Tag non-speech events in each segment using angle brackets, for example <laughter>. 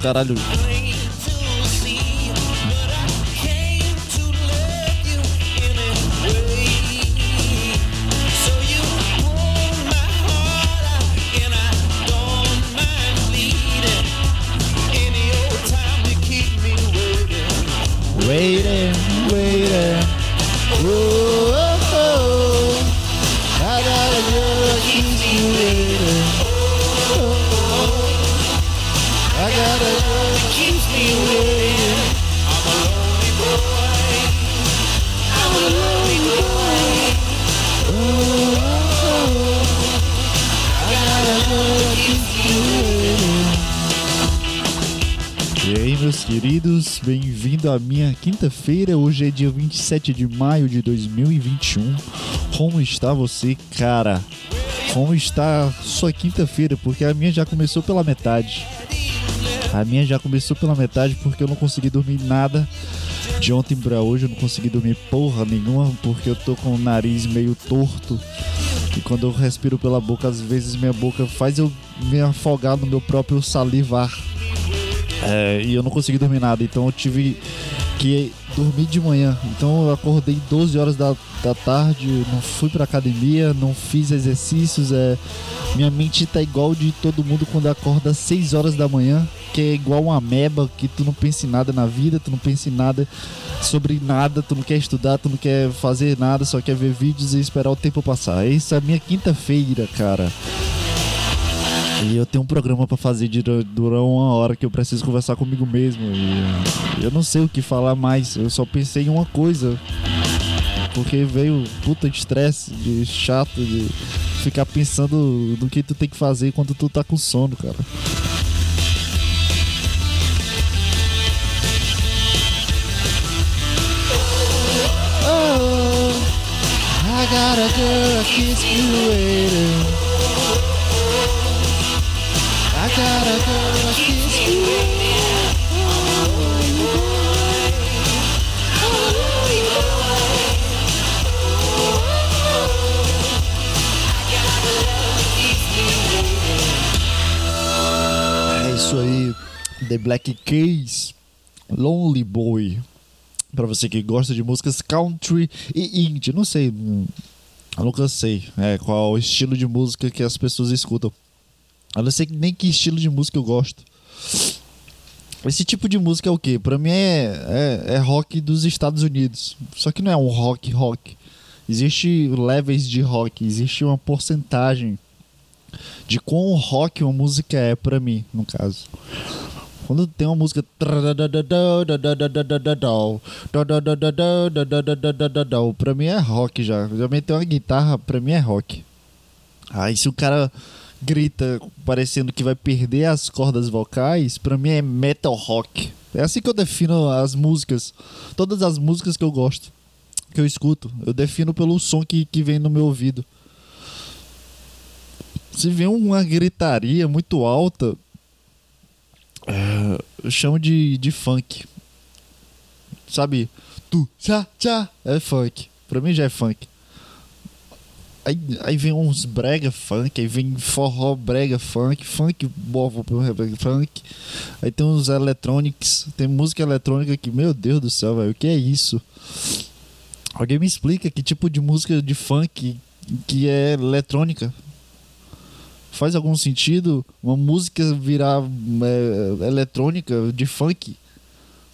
caralho. Quinta-feira. Hoje é dia 27 de maio de 2021. Como está você, cara? Como está sua quinta-feira? Porque a minha já começou pela metade. A minha já começou pela metade porque eu não consegui dormir nada. De ontem pra hoje eu não consegui dormir porra nenhuma porque eu tô com o nariz meio torto. E quando eu respiro pela boca, às vezes minha boca faz eu me afogar no meu próprio salivar. É, e eu não consegui dormir nada, então eu tive que dormir de manhã. Então eu acordei 12 horas da, da tarde, não fui pra academia, não fiz exercícios. É, minha mente tá igual de todo mundo quando acorda às 6 horas da manhã, que é igual uma ameba, que tu não pensa em nada na vida, tu não pensa em nada sobre nada, tu não quer estudar, tu não quer fazer nada, só quer ver vídeos e esperar o tempo passar. Essa é minha quinta-feira, cara. E eu tenho um programa pra fazer de durar uma hora que eu preciso conversar comigo mesmo. E eu não sei o que falar mais. Eu só pensei em uma coisa. Porque veio puta de estresse, de chato, de ficar pensando no que tu tem que fazer quando tu tá com sono, cara. Oh, I got a girl that keeps me waiting. I got a girl that keeps me waiting. É isso aí, The Black Keys, Lonely Boy. Pra você que gosta de músicas country e indie, não sei, eu nunca sei é, qual estilo de música que as pessoas escutam. Eu não sei nem que estilo de música eu gosto. Esse tipo de música é o quê? Pra mim é, é, é rock dos Estados Unidos. Só que não é um rock rock. Existe levels de rock, existe uma porcentagem de quão rock uma música é pra mim, no caso. Quando tem uma música pra mim é rock já. Já meteu uma guitarra, pra mim é rock. Aí se o cara grita parecendo que vai perder as cordas vocais, pra mim é metal rock. É assim que eu defino as músicas. Todas as músicas que eu gosto, que eu escuto, eu defino pelo som que, que vem no meu ouvido. Se vem uma gritaria muito alta, é, eu chamo de, de funk. Sabe? Tu, tchá, tchá, é funk. Pra mim já é funk. Aí, aí vem uns brega funk, aí vem forró brega funk, funk bovo funk. Aí tem uns eletrônicos, tem música eletrônica que, meu Deus do céu, velho, o que é isso? Alguém me explica que tipo de música de funk que é eletrônica? Faz algum sentido uma música virar é, eletrônica de funk?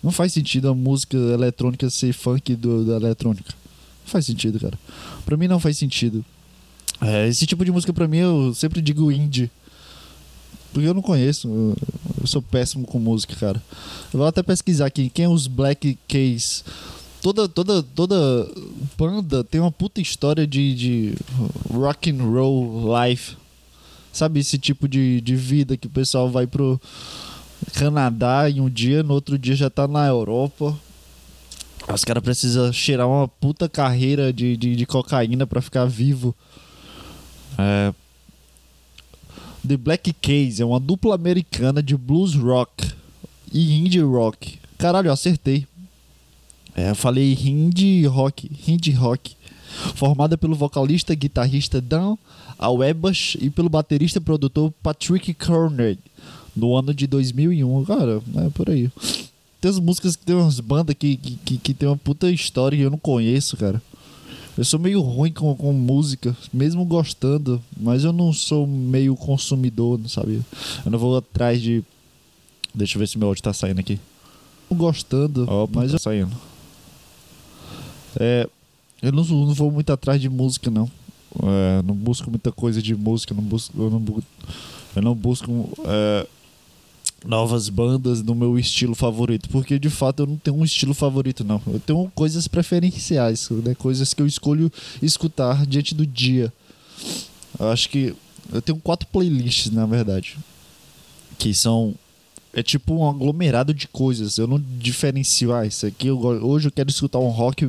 Não faz sentido a música eletrônica ser funk do, da eletrônica. Não faz sentido, cara. Pra mim não faz sentido. É, esse tipo de música pra mim eu sempre digo indie. Porque eu não conheço. Eu, sou péssimo com música, cara. Eu vou até pesquisar aqui quem é os Black Keys. Toda, toda, toda banda tem uma puta história de, de rock and roll life. Sabe esse tipo de, de vida que o pessoal vai pro Canadá em um dia, no outro dia já tá na Europa. Os caras precisam cheirar uma puta carreira de, de, de cocaína pra ficar vivo. É... The Black Keys é uma dupla americana de blues rock e indie rock. Caralho, acertei. É, falei indie rock, indie rock. Formada pelo vocalista e guitarrista Dan Awebas e pelo baterista e produtor Patrick Cornell no ano de 2001. Cara, é por aí. Tem as músicas que tem umas bandas que, que, que tem uma puta história e eu não conheço, cara. Eu sou meio ruim com, com música, mesmo gostando, mas eu não sou meio consumidor, sabe? Eu não vou atrás de. Deixa eu ver se meu áudio tá saindo aqui. Gostando, Opa, mas tá eu saindo. É, eu não, não vou muito atrás de música, não. É, não busco muita coisa de música, não busco, eu não, bu- eu não busco é, novas bandas no meu estilo favorito, porque de fato eu não tenho um estilo favorito, não. Eu tenho coisas preferenciais, né? coisas que eu escolho escutar diante do dia. Eu acho que eu tenho quatro playlists, na verdade, que são é tipo um aglomerado de coisas. Eu não diferencio, ah, isso aqui eu, hoje eu quero escutar um rock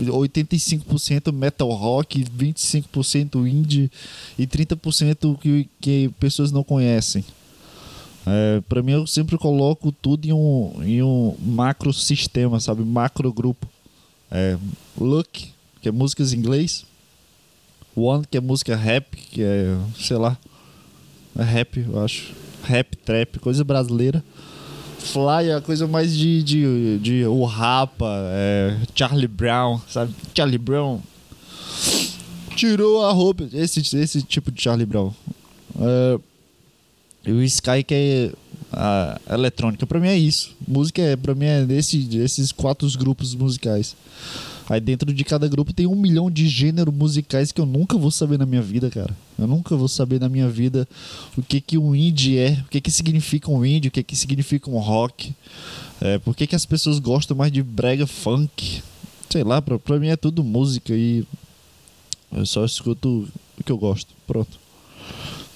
85% metal rock, 25% indie e 30% que, que pessoas não conhecem. É, para mim eu sempre coloco tudo em um, em um macro sistema, sabe? Macro grupo. É, Look, que é músicas em inglês. One, que é música rap, que é, sei lá, é rap, eu acho. Rap, trap, coisa brasileira. Fly é a coisa mais de, de, de o Rapa, é, Charlie Brown, sabe? Charlie Brown. Tirou a roupa. Esse, esse tipo de Charlie Brown. É, e o Sky que é a eletrônica. Pra mim é isso. Música é, pra mim é desse, esses quatro grupos musicais. Aí dentro de cada grupo tem um milhão de gêneros musicais que eu nunca vou saber na minha vida, cara. Eu nunca vou saber na minha vida o que que um indie é, o que que significa um indie, o que que significa um rock. É, por que que as pessoas gostam mais de brega funk? Sei lá, pra, pra mim é tudo música e eu só escuto o que eu gosto. Pronto.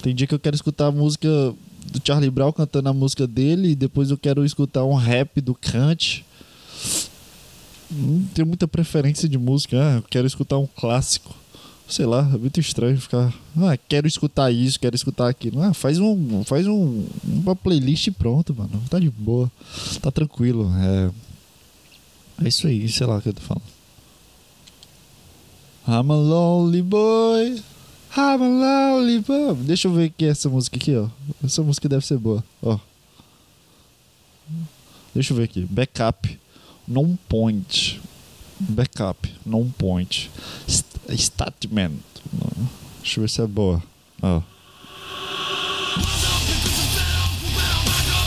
Tem dia que eu quero escutar a música do Charlie Brown cantando a música dele e depois eu quero escutar um rap do Kant. Não tenho muita preferência de música. Ah, eu quero escutar um clássico. Sei lá, é muito estranho ficar. Ah, quero escutar isso, quero escutar aquilo. Ah, faz um. Faz um. Uma playlist e pronto, mano. Tá de boa. Tá tranquilo. É. É isso aí, sei lá o que eu tô falando. I'm a lonely boy. I'm a lonely boy. Deixa eu ver que é essa música aqui, ó. Essa música deve ser boa, ó. Deixa eu ver aqui. Backup. Non point. Backup. Non point. St statement. Deixa eu ver se é boa. Ó.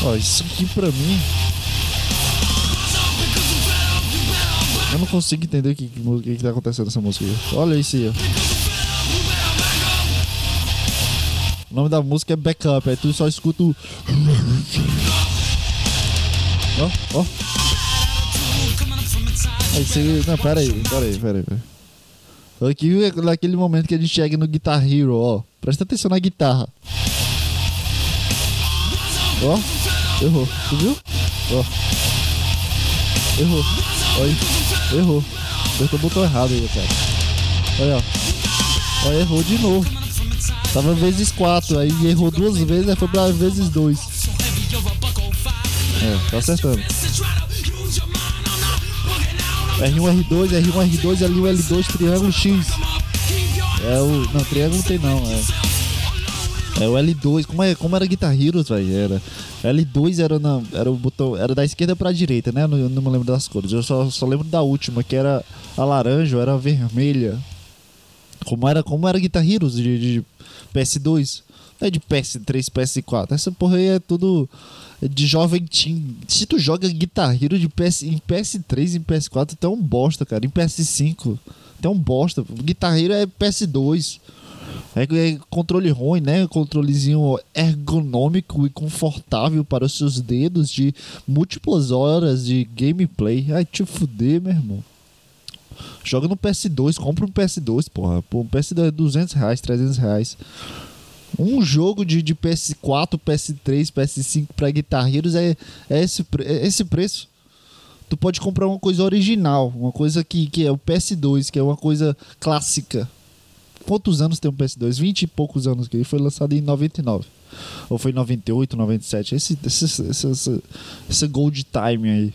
Ó, isso aqui pra mim. Eu não consigo entender o que, que, que, tá acontecendo nessa música. Olha isso aí, ó. Nome da música é Backup, aí tu só escuta o. Ó, ó. Aí você. Não, pera aí, pera aí, pera aí. aí. Aqui é naquele momento que a gente chega no Guitar Hero, ó. Presta atenção na guitarra. Ó, errou. Tu viu? Ó. Errou. Olha, errou. Apertou o botão errado aí, cara. Olha, ó. Ó, errou de novo. Tava vezes 4, aí errou duas vezes, aí foi pra vezes 2. É, tá acertando. R1, R2, R1, R2, L1, L2, triângulo X. É o. Não, triângulo não tem não, é. É o L2, como, é, como era Guitar Heroes, velho? Era. L2 era, na, era o botão. Era da esquerda pra direita, né? Eu não, eu não me lembro das cores. Eu só, só lembro da última, que era a laranja era a vermelha. Como era, como era Guitar Heroes de, de PS2. Não é de PS3, PS4. Essa porra aí é tudo de jovem teen. Se tu joga Guitar Hero de PS, em PS3 e em PS4, tu é um bosta, cara. Em PS5, tu é um bosta. Guitar Hero é PS2. É, é controle ruim, né? Controlezinho ergonômico e confortável para os seus dedos de múltiplas horas de gameplay. Ai, te fuder, meu irmão. Joga no PS2, compra um PS2, porra. Pô, um PS2 é 200 reais, 300 reais. Um jogo de, de PS4, PS3, PS5 pra Guitar Heroes é, é, esse, é esse preço. Tu pode comprar uma coisa original, uma coisa que, que é o PS2, que é uma coisa clássica. Quantos anos tem um PS2? 20 e poucos anos que ele foi lançado em 99. Ou foi em 98, 97. Esse, esse, esse, esse, esse Gold Time aí.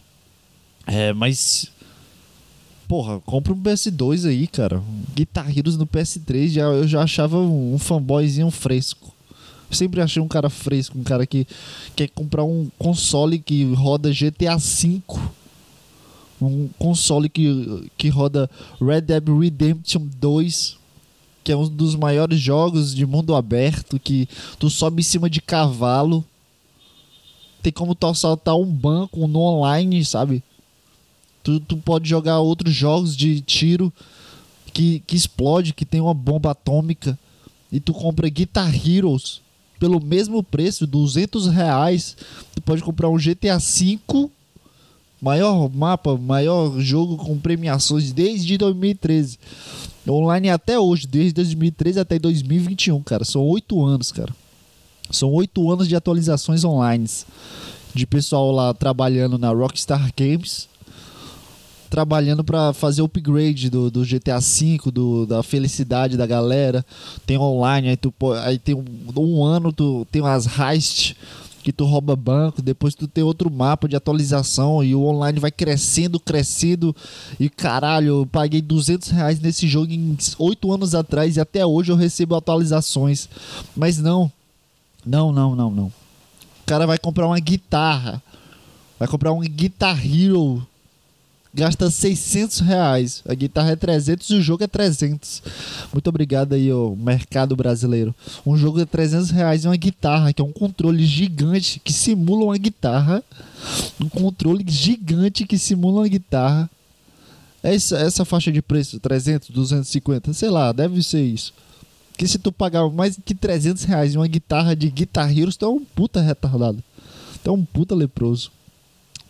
É, mas porra, compra um PS2 aí, cara. Guitar Heroes no PS3, já, eu já achava um, fanboyzinho fresco. Sempre achei um cara fresco, um cara que quer comprar um console que roda GTA V. Um console que, que roda Red Dead Redemption 2, que é um dos maiores jogos de mundo aberto, que tu sobe em cima de cavalo. Tem como tu assaltar um banco no online, sabe? Tu, tu pode jogar outros jogos de tiro que, que explode, que tem uma bomba atômica. E tu compra Guitar Heroes pelo mesmo preço, 200 reais. Tu pode comprar um GTA V, maior mapa, maior jogo com premiações desde 2013. Online até hoje, desde 2013 até 2021, cara. São oito anos, cara. São oito anos de atualizações online. De pessoal lá trabalhando na Rockstar Games trabalhando para fazer o upgrade do, do GTA V, do, da felicidade da galera. Tem online, aí, tu, aí tem um, um ano, tu tem umas heist que tu rouba banco, depois tu tem outro mapa de atualização e o online vai crescendo, crescendo. E caralho, eu paguei 200 reais nesse jogo em 8 anos atrás e até hoje eu recebo atualizações. Mas não, não, não, não, não. O cara vai comprar uma guitarra, vai comprar um Guitar Hero gasta 600 reais. A guitarra é 300 e o jogo é 300. Muito obrigado aí, o mercado brasileiro. Um jogo é 300 reais e uma guitarra, que é um controle gigante que simula uma guitarra. Um controle gigante que simula uma guitarra. Essa, essa faixa de preço, 300, 250, sei lá, deve ser isso. Que se tu pagar mais que 300 reais em uma guitarra de Guitar tu é um puta retardado. Tu é um puta leproso.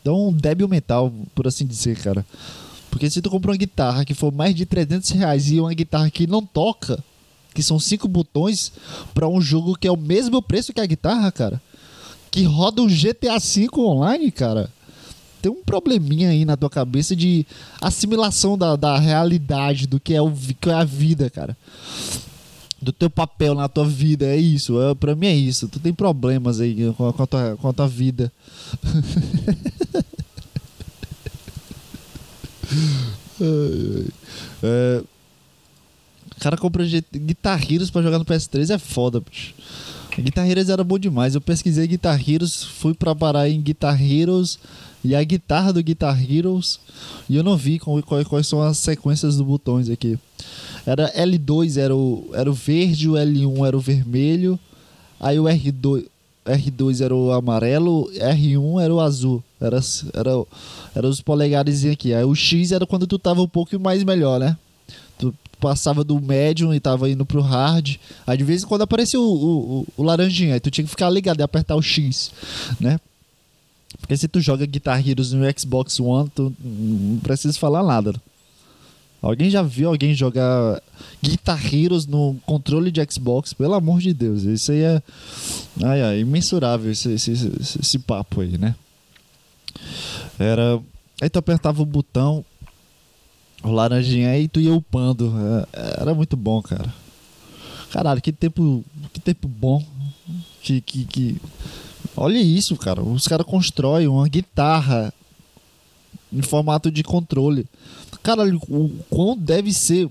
Então, um débil mental, por assim dizer, cara. Porque se tu comprar uma guitarra que for mais de 300 reais e uma guitarra que não toca, que são cinco botões, para um jogo que é o mesmo preço que a guitarra, cara, que roda o GTA V online, cara, tem um probleminha aí na tua cabeça de assimilação da, da realidade, do que é, o, que é a vida, cara. Do teu papel na tua vida, é isso. É, pra mim é isso. Tu tem problemas aí com a, com a, tua, com a tua vida. <laughs> É, o cara compra Guitar Heroes pra jogar no PS3 é foda, bicho. Era bom demais. Eu pesquisei Guitar fui pra parar em Guitar Heroes e a guitarra do Guitar Heroes e eu não vi quais, quais são as sequências dos botões aqui. Era L2 era o, era o verde, o L1 era o vermelho, aí o R2, R2 era o amarelo, R1 era o azul. Era, era, era os polegares aqui. Aí o X era quando tu tava um pouco mais melhor, né? Tu passava do médium e tava indo pro hard. Aí de vez em quando apareceu o, o, o, o laranjinha. Aí tu tinha que ficar ligado e apertar o X, né? Porque se tu joga Guitar Heroes no Xbox One, tu não precisa falar nada. Alguém já viu alguém jogar Guitar Heroes no controle de Xbox? Pelo amor de Deus, isso aí é ai, imensurável esse, esse, esse, esse papo aí, né? Era. Aí tu apertava o botão, o laranjinha, aí tu ia upando. É, era muito bom, cara. Caralho, que tempo. Que tempo bom. Que. que, que... Olha isso, cara. Os caras constroem uma guitarra em formato de controle. Caralho, o quão deve ser.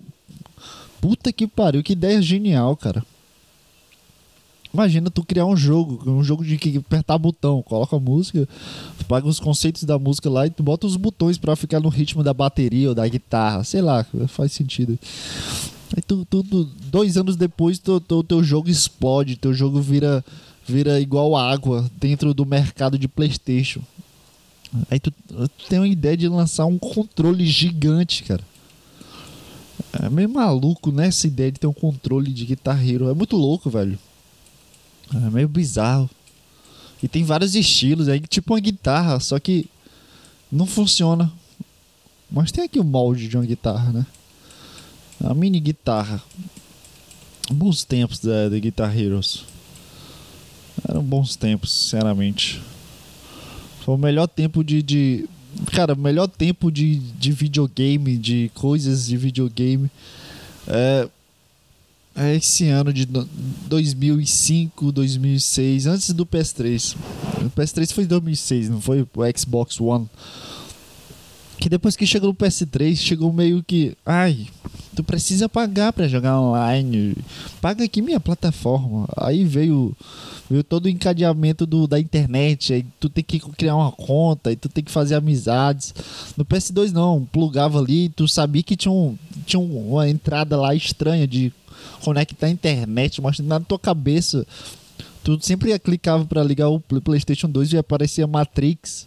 Puta que pariu, que ideia genial, cara. Imagina tu criar um jogo, um jogo de que apertar botão, coloca a música, paga os conceitos da música lá e tu bota os botões para ficar no ritmo da bateria ou da guitarra, sei lá, faz sentido. Aí tu, tu, tu dois anos depois o teu jogo explode, teu jogo vira vira igual água dentro do mercado de PlayStation. Aí tu, tu tem uma ideia de lançar um controle gigante, cara. É meio maluco, né? Essa ideia de ter um controle de guitarreiro. É muito louco, velho. É meio bizarro. E tem vários estilos, é tipo uma guitarra, só que não funciona. Mas tem aqui o molde de uma guitarra, né? A mini guitarra. Bons tempos da, da Guitar Heroes. Eram bons tempos, sinceramente. Foi o melhor tempo de. de cara, o melhor tempo de, de videogame, de coisas de videogame. É, é esse ano de 2005, 2006, antes do PS3. O PS3 foi em 2006, não foi o Xbox One. Que depois que chegou no PS3, chegou meio que. Ai, tu precisa pagar para jogar online. Paga aqui minha plataforma. Aí veio, veio todo o encadeamento do, da internet. Aí tu tem que criar uma conta, e tu tem que fazer amizades. No PS2 não, plugava ali, tu sabia que tinha, um, tinha uma entrada lá estranha de conectar a internet, mas na tua cabeça. Tu sempre clicava para ligar o PlayStation 2 e aparecia Matrix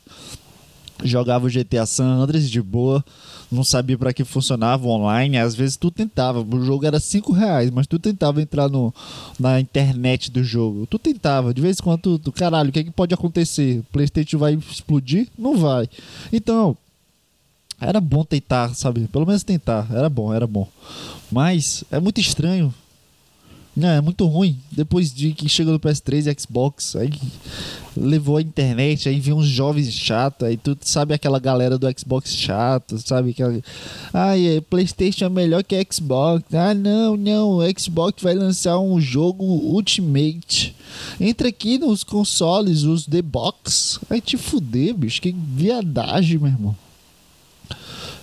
jogava o GTA San Andreas de boa, não sabia para que funcionava online. Às vezes tu tentava, o jogo era 5 reais, mas tu tentava entrar no, na internet do jogo. Tu tentava, de vez em quando, tu, caralho, o que, é que pode acontecer? O PlayStation vai explodir? Não vai. Então, era bom tentar, sabe? Pelo menos tentar, era bom, era bom. Mas é muito estranho é muito ruim. Depois de que chegou no PS3 e Xbox, aí levou a internet, aí vinha uns jovens chatos, aí tu sabe aquela galera do Xbox chato, sabe? Aquela... Ai, é, Playstation é melhor que Xbox. Ah, não, não, Xbox vai lançar um jogo Ultimate. Entra aqui nos consoles, os The Box. Vai te fuder, bicho. Que viadagem, meu irmão.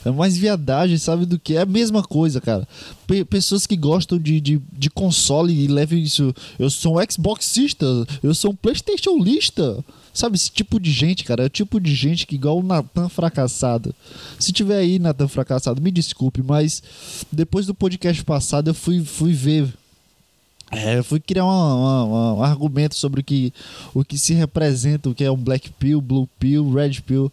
É mais viadagem, sabe do que? É a mesma coisa, cara. P pessoas que gostam de, de, de console e levam isso. Eu sou um Xboxista, eu sou um Playstation lista. Sabe, esse tipo de gente, cara, é o tipo de gente que igual o Natan fracassado. Se tiver aí, Natan fracassado, me desculpe, mas depois do podcast passado eu fui, fui ver é, eu fui criar uma, uma, um argumento sobre o que, o que se representa, o que é um Black Pill, Blue Pill, Red Pill.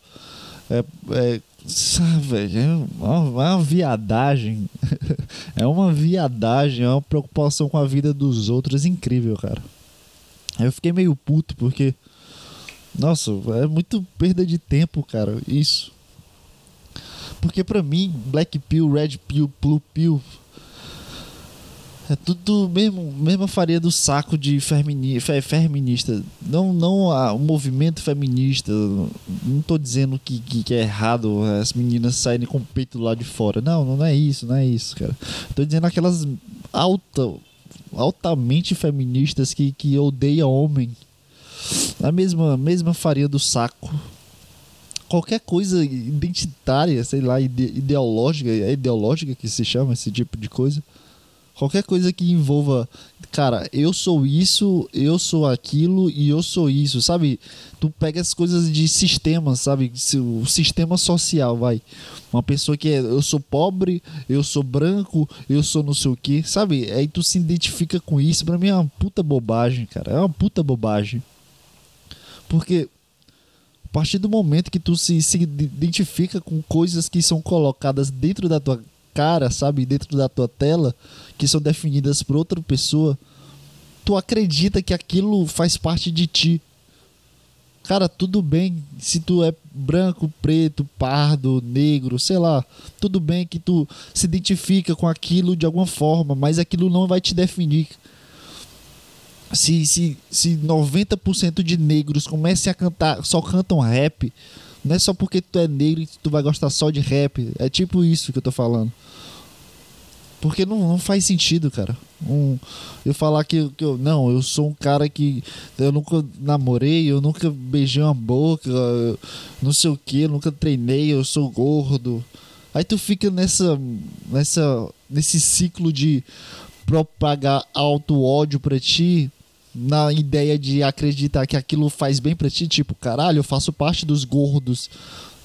É, é, Sabe, é uma, uma viadagem. <laughs> é uma viadagem, é uma preocupação com a vida dos outros incrível, cara. Eu fiquei meio puto porque. Nossa, é muito perda de tempo, cara. Isso. Porque pra mim, Black Pill, Red Pill, Blue Pill é tudo mesmo, mesma faria do saco de femini, feminista. Não, não a, o movimento feminista. Não estou dizendo que, que, que, é errado as meninas saírem com o peito lá de fora. Não, não é isso, não é isso, cara. Estou dizendo aquelas alta, altamente feministas que, que odeiam homem. A mesma, mesma faria do saco. Qualquer coisa identitária, sei lá, ide, ideológica, é ideológica que se chama esse tipo de coisa Qualquer coisa que envolva, cara, eu sou isso, eu sou aquilo e eu sou isso, sabe? Tu pega as coisas de sistema, sabe? O sistema social, vai. Uma pessoa que é, eu sou pobre, eu sou branco, eu sou não sei o que, sabe? Aí tu se identifica com isso. Pra mim é uma puta bobagem, cara. É uma puta bobagem. Porque a partir do momento que tu se, se identifica com coisas que são colocadas dentro da tua cara, sabe, dentro da tua tela, que são definidas por outra pessoa, tu acredita que aquilo faz parte de ti. Cara, tudo bem se tu é branco, preto, pardo, negro, sei lá. Tudo bem que tu se identifica com aquilo de alguma forma, mas aquilo não vai te definir. Se, se, se 90% de negros comecem a cantar, só cantam rap, não é só porque tu é negro que tu vai gostar só de rap. É tipo isso que eu tô falando. Porque não, não faz sentido, cara. Um, eu falar que, que eu. Não, eu sou um cara que. Eu nunca namorei, eu nunca beijei uma boca, não sei o que, nunca treinei, eu sou gordo. Aí tu fica nessa. nessa nesse ciclo de propagar alto ódio pra ti na ideia de acreditar que aquilo faz bem para ti, tipo, caralho, eu faço parte dos gordos.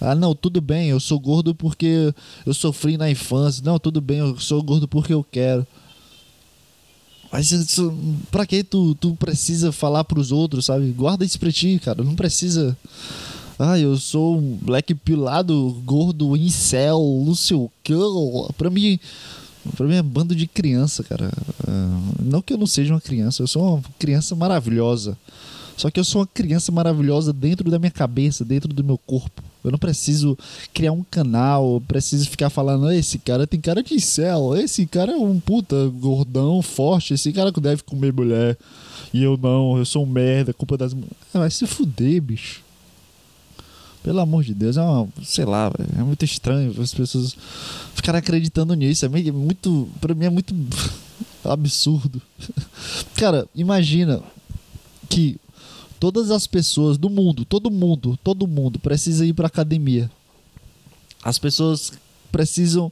Ah, não, tudo bem, eu sou gordo porque eu sofri na infância. Não, tudo bem, eu sou gordo porque eu quero. Mas isso, pra que tu, tu precisa falar pros outros, sabe? Guarda isso pra ti, cara. Não precisa. Ah, eu sou um black pilado, gordo, incel, não sei o que. Pra mim, Pra mim é bando de criança, cara. É, não que eu não seja uma criança, eu sou uma criança maravilhosa. Só que eu sou uma criança maravilhosa dentro da minha cabeça, dentro do meu corpo. Eu não preciso criar um canal, preciso ficar falando, esse cara tem cara de céu, esse cara é um puta gordão, forte, esse cara que deve comer mulher. E eu não, eu sou um merda, culpa das mulheres. Ah, vai se fuder, bicho. Pelo amor de Deus, é uma, sei lá, é muito estranho as pessoas ficarem acreditando nisso. É muito, pra mim é muito <laughs> absurdo. <laughs> Cara, imagina que todas as pessoas do mundo, todo mundo, todo mundo precisa ir pra academia. As pessoas precisam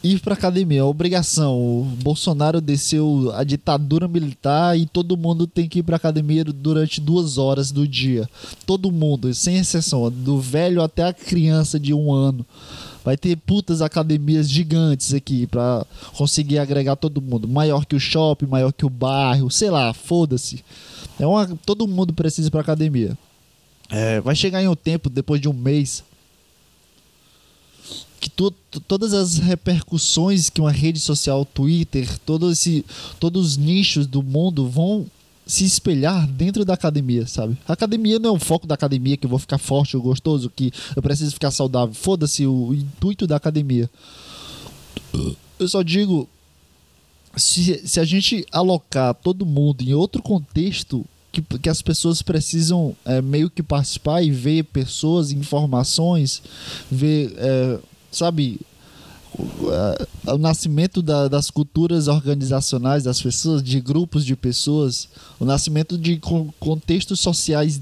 ir para academia, é obrigação. O Bolsonaro desceu a ditadura militar e todo mundo tem que ir para academia durante duas horas do dia. Todo mundo, sem exceção, do velho até a criança de um ano. Vai ter putas academias gigantes aqui para conseguir agregar todo mundo. Maior que o shopping, maior que o bairro, sei lá, foda-se. É uma, todo mundo precisa ir pra academia. É, vai chegar em um tempo, depois de um mês, que to, todas as repercussões que uma rede social, Twitter, todo esse, todos os nichos do mundo vão se espelhar dentro da academia, sabe? A academia não é o foco da academia que eu vou ficar forte ou gostoso, que eu preciso ficar saudável. Foda-se o intuito da academia. Eu só digo se, se a gente alocar todo mundo em outro contexto que, que as pessoas precisam é, meio que participar e ver pessoas, informações, ver, é, sabe, o, nascimento da, das culturas organizacionais das pessoas, de grupos de pessoas, o nascimento de contextos sociais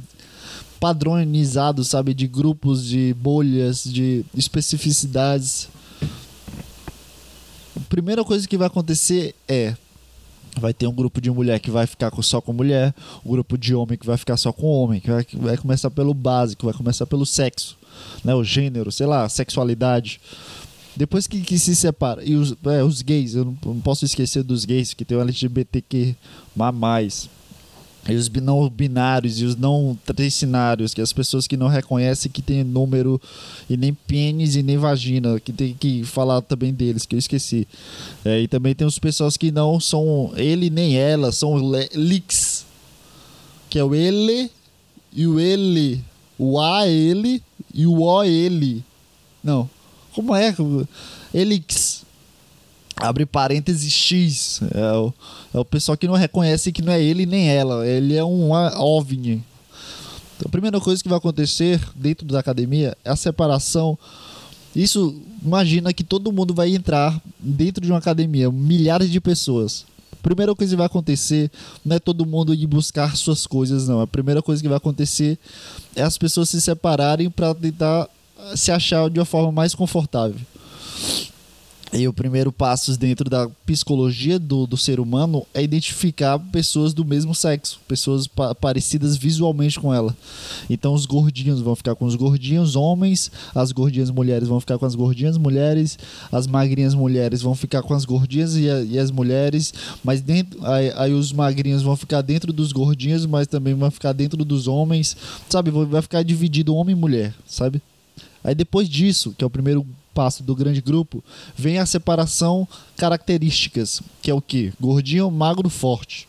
padronizados, sabe, de grupos, de bolhas, de especificidades. A primeira coisa que vai acontecer é vai ter um grupo de mulher que vai ficar só com mulher, um grupo de homem que vai ficar só com homem, que vai, vai começar pelo básico, vai começar pelo sexo, né, o gênero, sei lá, sexualidade. Depois que, que se separa. E os, é, os gays, eu não, não, posso esquecer dos gays, que tem o LGBTQ mais. E os não binários e os não tricinários, que é as pessoas que não reconhecem que tem número e nem pênis e nem vagina, que tem que falar também deles, que eu esqueci. É, e também tem os pessoas que não são ele nem ela, são leaks, que é o ele e o ele, o a ele e o o ele. Não, como é? Elix. Abre parênteses X. É o, é o pessoal que não reconhece que não é ele nem ela. Ele é um OVNI. Então, a primeira coisa que vai acontecer dentro da academia é a separação. Isso, imagina que todo mundo vai entrar dentro de uma academia, milhares de pessoas. Primeira coisa que vai acontecer não é todo mundo ir buscar suas coisas, não. A primeira coisa que vai acontecer é as pessoas se separarem para tentar se achar de uma forma mais confortável. E o primeiro passo dentro da psicologia do, do ser humano é identificar pessoas do mesmo sexo, pessoas pa parecidas visualmente com ela. Então os gordinhos vão ficar com os gordinhos homens, as gordinhas mulheres vão ficar com as gordinhas mulheres, as magrinhas mulheres vão ficar com as gordinhas e, a, e as mulheres, mas dentro aí, aí, os magrinhos vão ficar dentro dos gordinhos, mas também vão ficar dentro dos homens, sabe? Vai ficar dividido homem e mulher, sabe? Aí depois disso, que é o primeiro passo do grande grupo, vem a separação características, que é o que? Gordinho, magro, forte.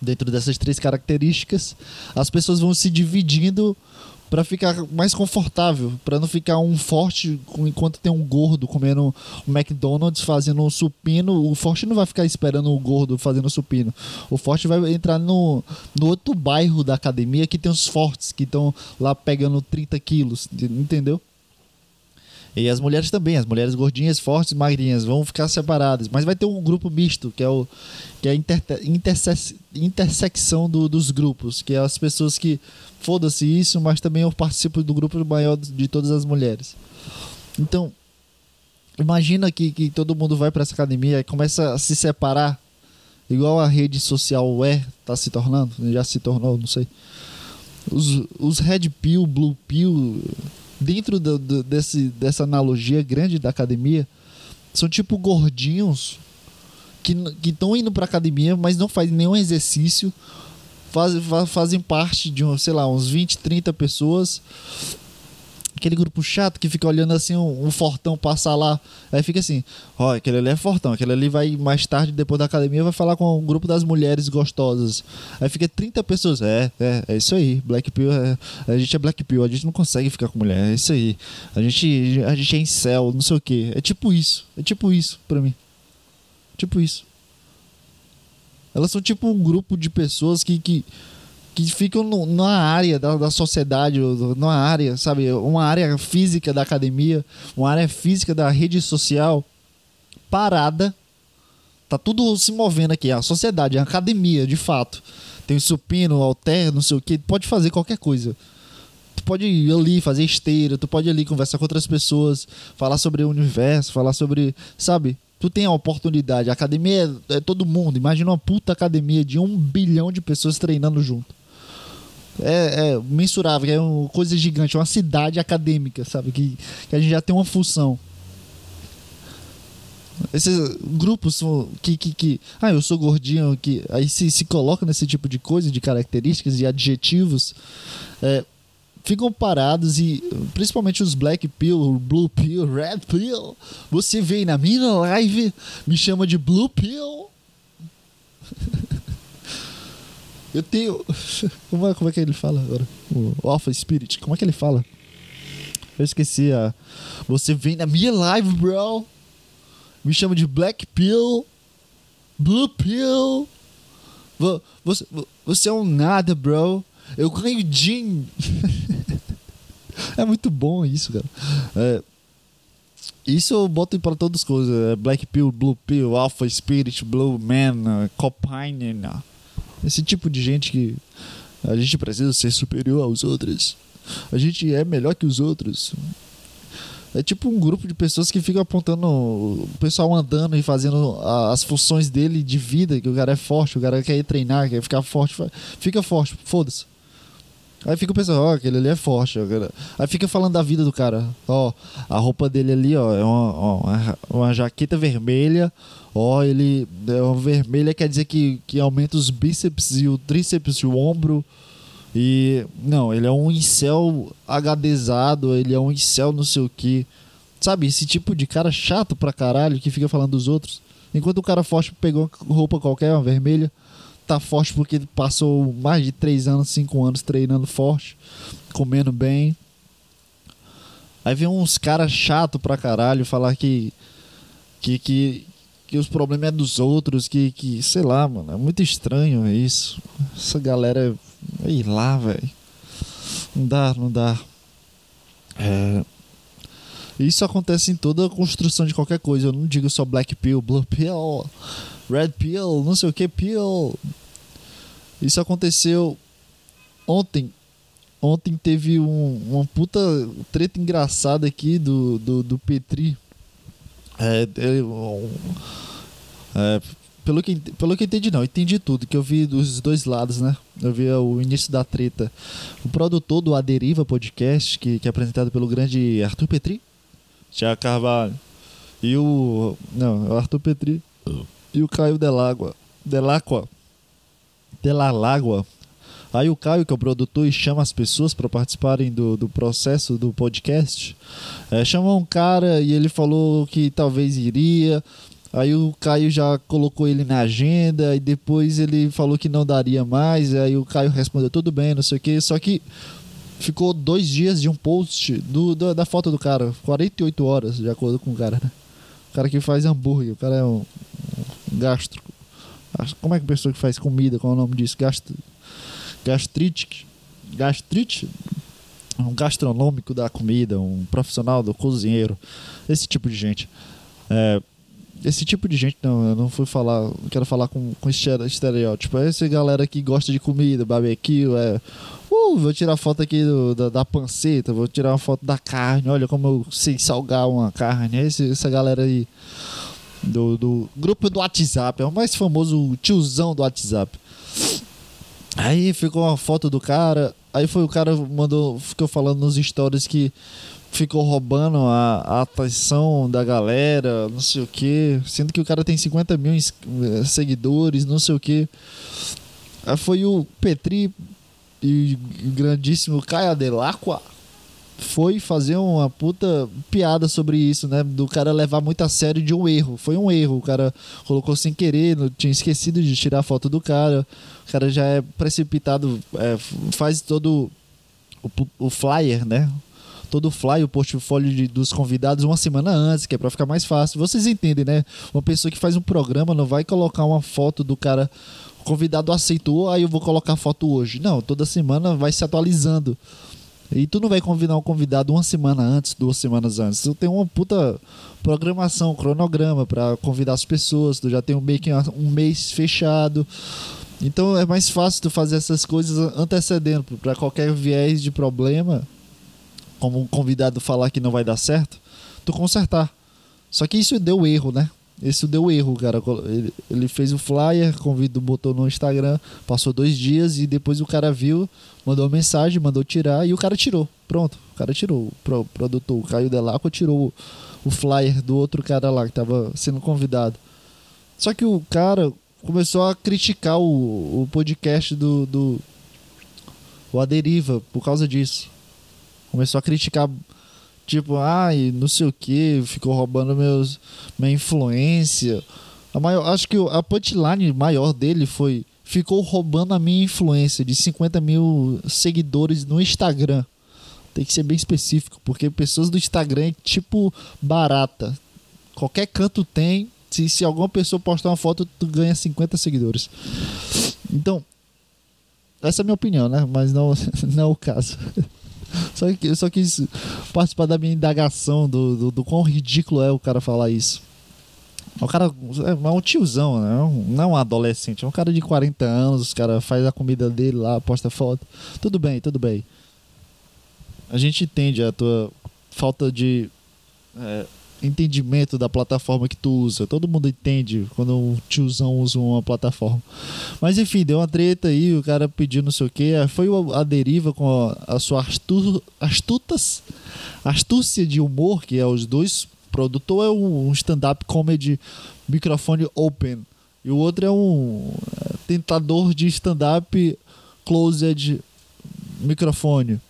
Dentro dessas três características, as pessoas vão se dividindo para ficar mais confortável, para não ficar um forte enquanto tem um gordo comendo McDonald's fazendo um supino. O forte não vai ficar esperando o gordo fazendo supino. O forte vai entrar no, no outro bairro da academia que tem os fortes que estão lá pegando 30 quilos, entendeu? E as mulheres também, as mulheres gordinhas, fortes, magrinhas, vão ficar separadas. Mas vai ter um grupo misto, que é, o, que é a inter, interse, intersecção do, dos grupos, que é as pessoas que foda-se isso, mas também eu participo do grupo maior de todas as mulheres. Então, imagina que, que todo mundo vai para essa academia e começa a se separar, igual a rede social é, tá se tornando, já se tornou, não sei. Os, os Red Pill, Blue Pill dentro do, do, desse, dessa analogia grande da academia, são tipo gordinhos que estão indo para academia, mas não fazem nenhum exercício, faz, fazem parte de, um, sei lá, uns 20, 30 pessoas aquele grupo chato que fica olhando assim um, um, fortão passar lá. Aí fica assim, ó, aquele ali é fortão, aquele ali vai mais tarde, depois da academia, vai falar com um grupo das mulheres gostosas. Aí fica 30 pessoas. É, é, é isso aí. Black Pill é, a gente é Black Pill, a gente não consegue ficar com mulher. É isso aí. A gente, a gente é em céu, não sei o que. É tipo isso. É tipo isso pra mim. Tipo isso. Elas são tipo um grupo de pessoas que, que que ficam no, numa área da, da sociedade, numa área, sabe, uma área física da academia, uma área física da rede social parada. Tá tudo se movendo aqui, a sociedade, a academia, de fato. Tem o supino, alter, não sei o que, pode fazer qualquer coisa. Tu pode ir ali fazer esteira, tu pode ir ali conversar com outras pessoas, falar sobre o universo, falar sobre. Sabe? Tu tem a oportunidade. A academia é, é todo mundo. Imagina uma puta academia de um bilhão de pessoas treinando junto. É, é mensurável, é uma coisa gigante, uma cidade acadêmica, sabe? Que, que a gente já tem uma função. Esses grupos que, que, que. Ah, eu sou gordinho, que aí se, se coloca nesse tipo de coisa, de características e adjetivos, é, ficam parados e principalmente os Black Pill, Blue Pill, Red Pill. Você vem na minha live, me chama de Blue Pill. <laughs> Eu tenho. <laughs> Como é, como é que ele fala agora? O Alpha Spirit, como é que ele fala? Eu esqueci a. Você vem na minha live, bro me chama de Black Pill, Blue Pill. Você, você é um nada, bro. Eu ganho Jin. <laughs> é muito bom isso, cara. É, isso eu boto para todas as coisas. É Black Pill, Blue Pill, Alpha Spirit, Blue Man, Copine. Esse tipo de gente que a gente precisa ser superior aos outros. A gente é melhor que os outros. É tipo um grupo de pessoas que ficam apontando o pessoal andando e fazendo as funções dele de vida, que o cara é forte, o cara quer ir treinar, quer ficar forte. Fica forte, foda-se. Aí fica pensando, ó, oh, aquele ali é forte. Aí fica falando da vida do cara. Ó, a roupa dele ali, ó, é uma, uma jaqueta vermelha. Ó, ele. É uma vermelha quer dizer que, que aumenta os bíceps e o tríceps e o ombro. E não, ele é um incel HDzado, ele é um incel não sei o que. Sabe, esse tipo de cara chato pra caralho que fica falando dos outros. Enquanto o cara forte pegou roupa qualquer, uma vermelha, tá forte porque passou mais de 3 anos, 5 anos treinando forte, comendo bem. Aí vem uns caras chato pra caralho falar que, que, que, que os problemas é dos outros, que, que, sei lá, mano, é muito estranho isso. Essa galera Ei lá, velho. Não dá, não dá. É... Isso acontece em toda a construção de qualquer coisa. Eu não digo só Black Pill, Blue Pill, Red Pill, não sei o que Pill. Isso aconteceu ontem. Ontem teve um, uma puta treta engraçada aqui do, do, do Petri. É, é, é, pelo que, pelo que entendi, não, entendi tudo, que eu vi dos dois lados, né? Eu vi o início da treta. O produtor do A Deriva Podcast, que, que é apresentado pelo grande Arthur Petri, Tiago Carvalho, e o. Não, é o Arthur Petri, e o Caio Delagua. Delacqua. Delalágua. Aí o Caio, que é o produtor e chama as pessoas para participarem do, do processo do podcast, é, chamou um cara e ele falou que talvez iria. Aí o Caio já colocou ele na agenda e depois ele falou que não daria mais. Aí o Caio respondeu tudo bem, não sei o que. Só que ficou dois dias de um post do, do, da foto do cara, 48 horas de acordo com o cara, né? O cara que faz hambúrguer, o cara é um, um gastro. Como é que a pessoa que faz comida, qual é o nome disso? Gastro, gastrite. Gastrite? Um gastronômico da comida, um profissional do cozinheiro, esse tipo de gente. É, esse tipo de gente, não, eu não fui falar, não quero falar com, com estereótipo. É essa galera que gosta de comida, barbecue, é. Uh, vou tirar foto aqui do, da, da, panceta, vou tirar uma foto da carne, olha como eu sei salgar uma carne. É esse, essa galera aí do, do grupo do WhatsApp, é o mais famoso tiozão do WhatsApp. Aí ficou uma foto do cara, aí foi o cara mandou, ficou falando nos stories que ficou roubando a, a, atenção da galera, não sei o que, sendo que o cara tem 50 mil eh, seguidores, não sei o que. Foi o Petri e o grandíssimo Caia Delacqua foi fazer uma puta piada sobre isso, né? Do cara levar muito a sério de um erro. Foi um erro. O cara colocou sem querer, não tinha esquecido de tirar a foto do cara. O cara já é precipitado, é, faz todo o, o flyer, né? Todo o fly, o portfólio de, dos convidados uma semana antes, que é para ficar mais fácil. Vocês entendem, né? Uma pessoa que faz um programa não vai colocar uma foto do cara. O convidado aceitou, aí eu vou colocar foto hoje. Não, toda semana vai se atualizando. E tu não vai convidar um convidado uma semana antes, duas semanas antes. Tu tem uma puta programação, cronograma para convidar as pessoas. Tu já tem um, meio que um mês fechado. Então é mais fácil tu fazer essas coisas antecedendo para qualquer viés de problema, como um convidado falar que não vai dar certo, tu consertar. Só que isso deu erro, né? Isso deu erro, cara. Ele, ele fez o flyer, convido, botou no Instagram, passou dois dias e depois o cara viu, mandou uma mensagem, mandou tirar e o cara tirou. Pronto, o cara tirou. O pro, produtor, o Caio Delaco, tirou o, o flyer do outro cara lá que tava sendo convidado. Só que o cara começou a criticar o, o podcast do, do o Aderiva por causa disso. Começou a criticar Tipo, ai, não sei o que, ficou roubando meus, minha influência. A maior, acho que a punchline maior dele foi: ficou roubando a minha influência de 50 mil seguidores no Instagram. Tem que ser bem específico, porque pessoas do Instagram é tipo barata. Qualquer canto tem. Se, se alguma pessoa postar uma foto, tu ganha 50 seguidores. Então, essa é a minha opinião, né? Mas não, <laughs> não é o caso. Só que só quis participar da minha indagação do, do, do quão ridículo é o cara falar isso. O cara é um tiozão, né? não um adolescente, é um cara de 40 anos, os cara faz a comida dele lá, posta foto. Tudo bem, tudo bem. A gente entende a tua falta de é, entendimento da plataforma que tu usa. Todo mundo entende quando um tiozão usa uma plataforma. Mas enfim, deu uma treta aí, o cara pediu não sei o que. Foi a deriva com a, a sua astu, astutas, astúcia de humor, que é os dois. O produtor é um stand-up comedy microfone open. E o outro é um é, tentador de stand-up closed microfone.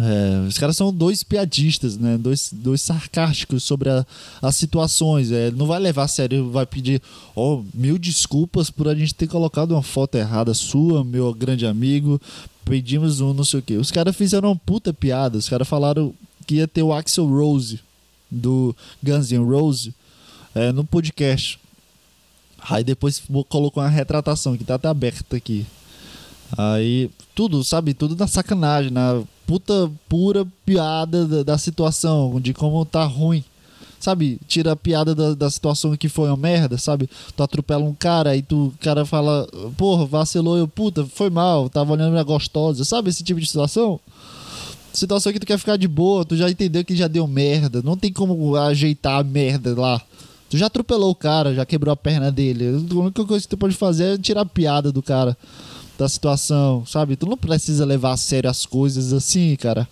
É, os caras são dois piadistas, né? Dois, dois sarcásticos sobre a, as situações. É, não vai levar a sério, vai pedir oh, mil desculpas por a gente ter colocado uma foto errada sua, meu grande amigo. Pedimos um não sei o que. Os caras fizeram uma puta piada. Os caras falaram que ia ter o Axel Rose do Guns N' Roses é, no podcast. Aí depois colocou uma retratação que tá até aberta aqui. Aí, tudo, sabe? Tudo na sacanagem, na puta pura piada da, da situação, de como tá ruim. Sabe? Tira a piada da, da situação que foi uma merda, sabe? Tu atropela um cara e tu, cara fala, porra, vacilou, eu, puta, foi mal, tava olhando minha gostosa, sabe? Esse tipo de situação. Situação que tu quer ficar de boa, tu já entendeu que já deu merda, não tem como ajeitar a merda lá. Tu já atropelou o cara, já quebrou a perna dele. A única coisa que tu pode fazer é tirar a piada do cara da situação, sabe? Tu não precisa levar a sério as coisas assim, cara.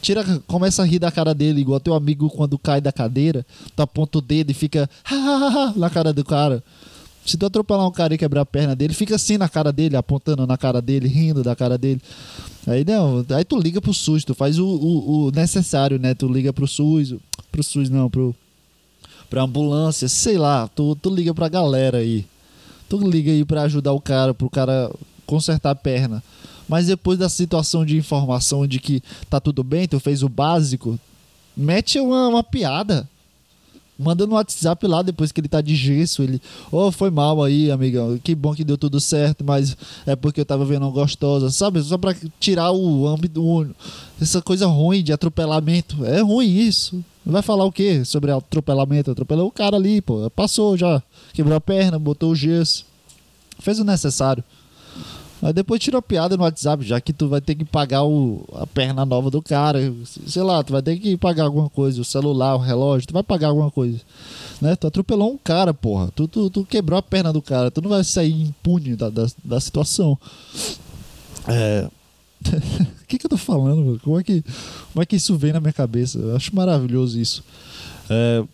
Tira, começa a rir da cara dele, igual teu amigo quando cai da cadeira, tu aponta o dedo e fica na cara do cara. Se tu atropelar um cara e quebrar a perna dele, fica assim na cara dele, apontando na cara dele, rindo da cara dele. Aí não, aí tu liga pro SUS, tu faz o, o, o necessário, né? Tu liga pro SUS, pro SUS não, pro pra ambulância, sei lá, tu, tu liga pra galera aí. Tu liga aí pra ajudar o cara, pro cara consertar a perna. Mas depois da situação de informação de que tá tudo bem, tu fez o básico, mete uma, uma piada. Manda no WhatsApp lá depois que ele tá de gesso. Ele, oh, foi mal aí, amigão. Que bom que deu tudo certo, mas é porque eu tava vendo uma gostosa, sabe? Só pra tirar o âmbito, essa coisa ruim de atropelamento. É ruim isso. Vai falar o quê sobre atropelamento? Atropelou o cara ali, pô. Passou já. Quebrou a perna, botou o gesso. Fez o necessário. Aí depois tira a piada no WhatsApp, já que tu vai ter que pagar o, a perna nova do cara. Sei lá, tu vai ter que pagar alguma coisa, o celular, o relógio, tu vai pagar alguma coisa. Né? Tu atropelou um cara, porra. Tu, tu, tu quebrou a perna do cara, tu não vai sair impune da, da, da situação. É. O <laughs> que, que eu tô falando, Como é, que, como é que isso vem na minha cabeça? Eu acho maravilhoso isso. É,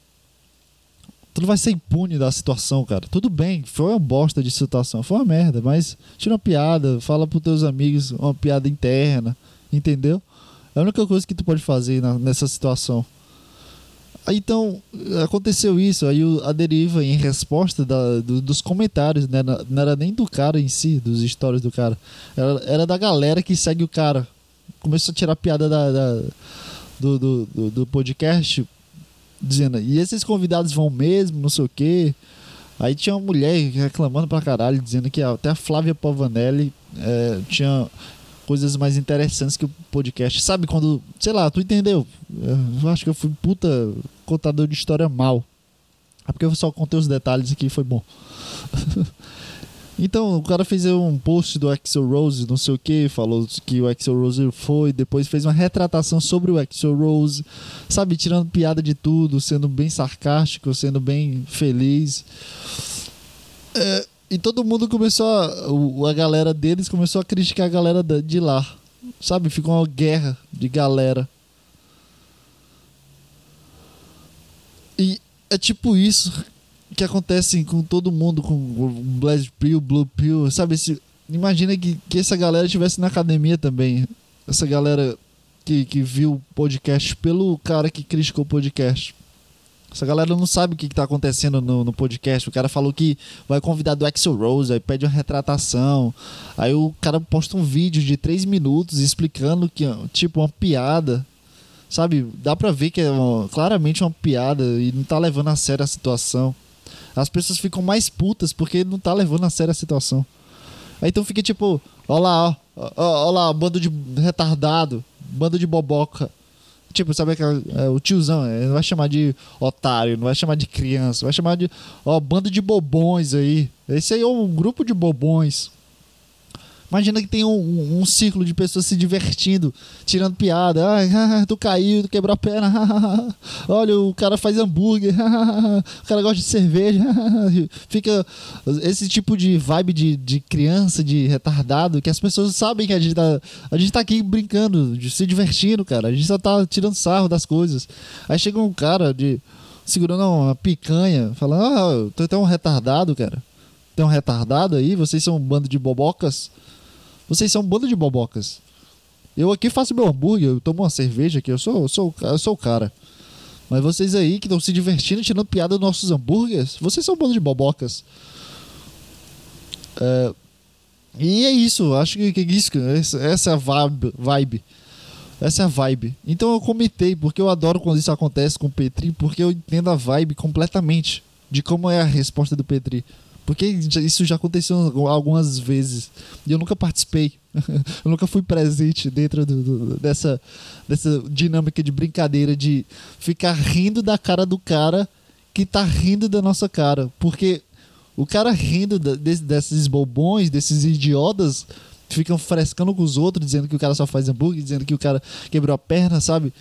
tu não vai ser impune da situação, cara. Tudo bem, foi uma bosta de situação, foi uma merda, mas tira uma piada, fala pros teus amigos uma piada interna, entendeu? É a única coisa que tu pode fazer na, nessa situação. Então, aconteceu isso, aí a deriva em resposta da, do, dos comentários, né? Não era nem do cara em si, dos stories do cara. Era, era da galera que segue o cara. Começou a tirar piada da, da do, do, do podcast dizendo, e esses convidados vão mesmo, não sei o quê. Aí tinha uma mulher reclamando pra caralho, dizendo que até a Flávia Pavanelli é, tinha coisas mais interessantes que o podcast. Sabe quando, sei lá, tu entendeu? Eu acho que eu fui puta contador de história mal. É porque eu só contei os detalhes aqui foi bom. <laughs> Então, o cara fez um post do Axel Rose, não sei o que, falou que o Axel Rose foi, depois fez uma retratação sobre o Axel Rose, sabe, tirando piada de tudo, sendo bem sarcástico, sendo bem feliz. É, e todo mundo começou a. A galera deles começou a criticar a galera de lá. Sabe? Ficou uma guerra de galera. E é tipo isso que acontece com todo mundo, com o Black Pill, Blue Pill, sabe? Imagina que, que essa galera estivesse na academia também. Essa galera que, que viu o podcast pelo cara que criticou o podcast. Essa galera não sabe o que, está acontecendo no, no, podcast. O cara falou que vai convidar do Axel Rose, aí pede uma retratação. Aí o cara posta um vídeo de 3 minutos explicando que, tipo, uma piada. Sabe? Dá pra ver que é uma, claramente uma piada e não tá levando a sério a situação. As pessoas ficam mais putas porque não tá levando a sério a situação. Aí então fica tipo, ó lá, ó, ó, ó lá, bando de retardado, bando de boboca. Tipo, sabe aquela, é, o tiozão, ele não vai chamar de otário, não vai chamar de criança, vai chamar de, ó, bando de bobões aí. Esse aí é um grupo de bobões. Imagina que tem um, um, um, círculo de pessoas se divertindo, tirando piada. Ah, <laughs> tu caiu, tu quebrou a perna. <laughs> Olha, o cara faz hambúrguer. <laughs> o cara gosta de cerveja. Fica esse tipo de vibe de, de criança, de retardado, que as pessoas sabem que a gente tá, a gente tá aqui brincando, se divertindo, cara. A gente só tá tirando sarro das coisas. Aí chega um cara de segurando uma picanha, falando: Ah, tu é um retardado, cara. Tem um retardado aí? Vocês são um bando de bobocas? Vocês são um bando de bobocas. Eu aqui faço meu hambúrguer, eu tomo uma cerveja aqui, eu sou, eu sou, eu sou o cara. Mas vocês aí que estão se divertindo, tirando piada dos nossos hambúrgueres, vocês são um bando de bobocas. É, e é isso, acho que, que isso, essa é a vibe, vibe. Essa é a vibe. Então eu comentei, porque eu adoro quando isso acontece com o Petri, porque eu entendo a vibe completamente de como é a resposta do Petri. Porque isso já aconteceu algumas vezes. E eu nunca participei. <laughs> eu nunca fui presente dentro do, do, dessa, dessa dinâmica de brincadeira de ficar rindo da cara do cara que tá rindo da nossa cara. Porque o cara rindo da, desses bobões, desses idiotas, ficam frescando com os outros, dizendo que o cara só faz hambúrguer, dizendo que o cara quebrou a perna, sabe?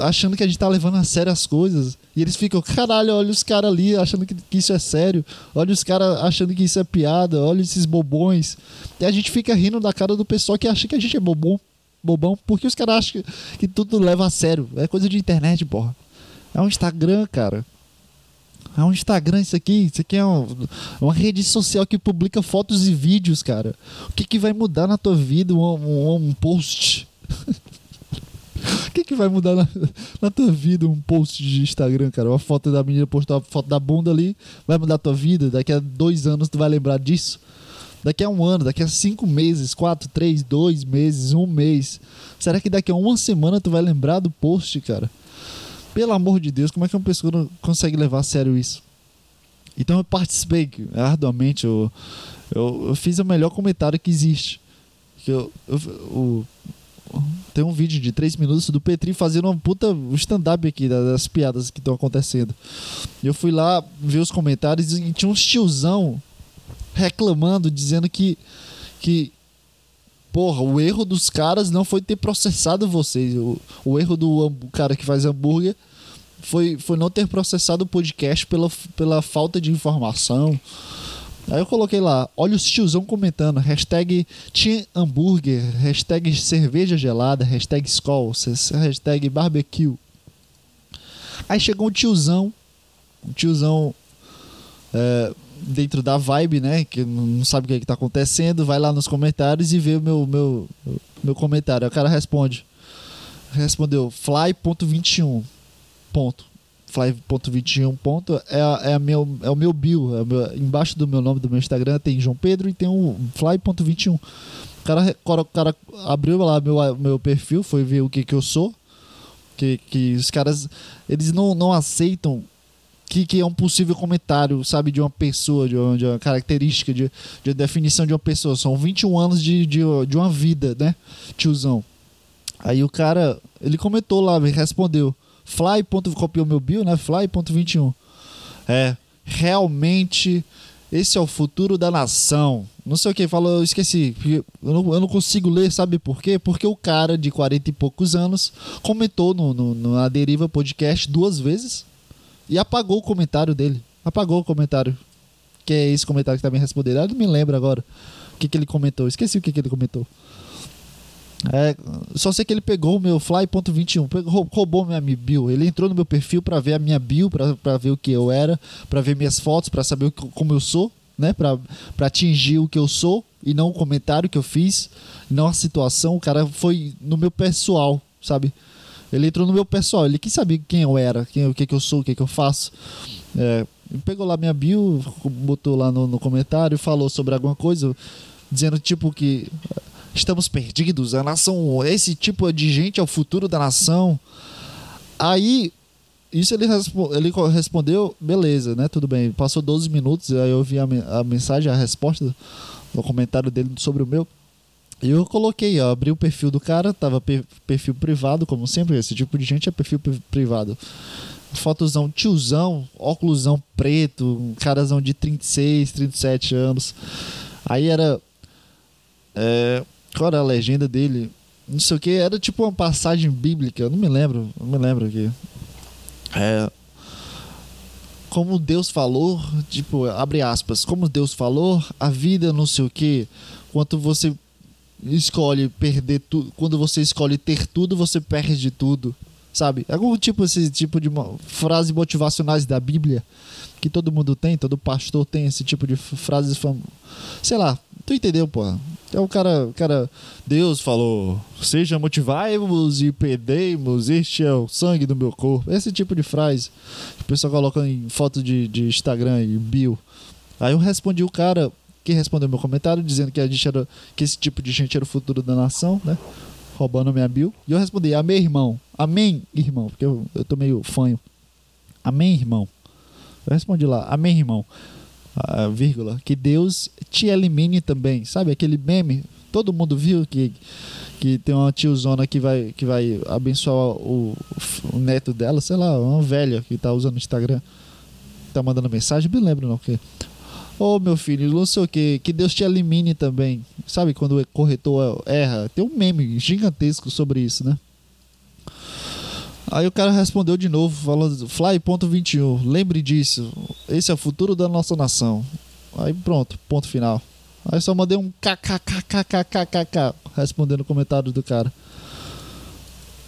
Achando que a gente tá levando a sério as coisas. E eles ficam, caralho, olha os caras ali achando que, que, isso é sério. Olha os caras achando que isso é piada. Olha esses bobões. E a gente fica rindo da cara do pessoal que acha que a gente é bobão. Bobão, porque os caras acham que, que tudo leva a sério. É coisa de internet, porra. É um Instagram, cara. É um Instagram isso aqui. Isso aqui é um, uma rede social que publica fotos e vídeos, cara. O que, que vai mudar na tua vida um, um, um post? <laughs> o que, que vai mudar na, na, tua vida um post de Instagram, cara? Uma foto da menina postar uma foto da bunda ali. Vai mudar a tua vida? Daqui a dois anos tu vai lembrar disso? Daqui a um ano, daqui a cinco meses, quatro, três, dois meses, um mês. Será que daqui a uma semana tu vai lembrar do post, cara? Pelo amor de Deus, como é que uma pessoa não consegue levar a sério isso? Então eu participei arduamente, eu, eu, eu fiz o melhor comentário que existe. Eu, eu, eu, tem um vídeo de 3 minutos do Petri fazendo uma puta stand-up aqui das piadas que estão acontecendo. Eu fui lá ver os comentários e tinha uns tiozão reclamando, dizendo que, que porra, o erro dos caras não foi ter processado vocês. O, o erro do cara que faz hambúrguer foi, foi não ter processado o podcast pela, pela falta de informação. Aí eu coloquei lá, olha os tiozão comentando, hashtag tinha hambúrguer, hashtag cerveja gelada, hashtag Skol, hashtag barbecue. Aí chegou um tiozão, um tiozão é, dentro da vibe, né? Que não sabe o que, é que tá acontecendo, vai lá nos comentários e vê o meu, meu, meu comentário. Aí o cara responde. Respondeu fly.21. Ponto. Fly.21 ponto é, é, a meu, é o meu bio. É o meu, embaixo do meu nome do meu Instagram tem João Pedro e tem um fly.21. O cara, o cara abriu lá meu, meu perfil, foi ver o que, que eu sou. Que, que os caras eles não, não aceitam que, que é um possível comentário, sabe, de uma pessoa, de uma, de uma característica, de, de definição de uma pessoa. São 21 anos de, de, de uma vida, né, tiozão. Aí o cara, ele comentou lá, respondeu. Fly. copiou meu bio, né? Fly.21. É, realmente esse é o futuro da nação. Não sei o que, falou, eu esqueci. Eu não, eu não consigo ler, sabe por quê? Porque o cara de 40 e poucos anos comentou no, no, no Deriva Podcast duas vezes e apagou o comentário dele. Apagou o comentário. Que é esse comentário que tá me respondendo. Eu não me lembro agora o que, que ele comentou. Esqueci o que, que ele comentou. É, só sei que ele pegou o meu fly.21, roubou minha bio. Ele entrou no meu perfil para ver a minha bio, para ver o que eu era, para ver minhas fotos, para saber como eu sou, né? Para atingir o que eu sou e não o comentário que eu fiz, não a situação. O cara foi no meu pessoal, sabe? Ele entrou no meu pessoal, ele quis saber quem eu era, quem, o que, que eu sou, o que, que eu faço. É, pegou lá minha bio, botou lá no, no comentário, falou sobre alguma coisa, dizendo tipo que estamos perdidos, a nação, esse tipo de gente é o futuro da nação. Aí, isso ele, ele respondeu, beleza, né? Tudo bem. Passou 12 minutos, aí eu vi a, a mensagem, a resposta, o comentário dele sobre o meu. E eu coloquei, ó, abri o perfil do cara, tava perfil privado, como sempre, esse tipo de gente é perfil privado. Fotozão tiozão, óculosão preto, um carazão de 36, 37 anos. Aí era. É, qual era a legenda dele? Não sei o que, era tipo uma passagem bíblica, eu não me lembro, não me lembro aqui. É, como Deus falou, tipo, abre aspas, como Deus falou, a vida não sei o que, quanto você escolhe perder tudo, quando você escolhe ter tudo, você perde tudo, sabe? Algum tipo esse tipo de frases motivacionais da Bíblia que todo mundo tem, todo pastor tem esse tipo de frases, fam... sei lá, tu entendeu, pô? É o cara, o cara, Deus falou: seja motivai-vos e pedei-vos, este é o sangue do meu corpo. Esse tipo de frase. O pessoal coloca em foto de, de Instagram e bio. Aí eu respondi o cara que respondeu meu comentário dizendo que a gente era que esse tipo de gente era o futuro da nação, né? Roubando minha bio. E eu respondi: Amém, irmão. Amém, irmão. Porque eu, eu tô meio fanho. Amém, irmão. Eu respondi lá: Amém, irmão a vírgula, que Deus te elimine também. Sabe aquele meme? Todo mundo viu que, que tem uma tiozona que vai, que vai abençoar o, o neto dela, sei lá, uma velha que tá usando o Instagram, tá mandando mensagem, me lembro não que. Ô oh, meu filho, não sei o que, que Deus te elimine também. Sabe quando o corretor erra? Tem um meme gigantesco sobre isso, né? Aí o cara respondeu de novo, falando Fly.21, lembre disso, esse é o futuro da nossa nação. Aí pronto, ponto final. Aí só mandei um kkkkkkk respondendo o comentário do cara.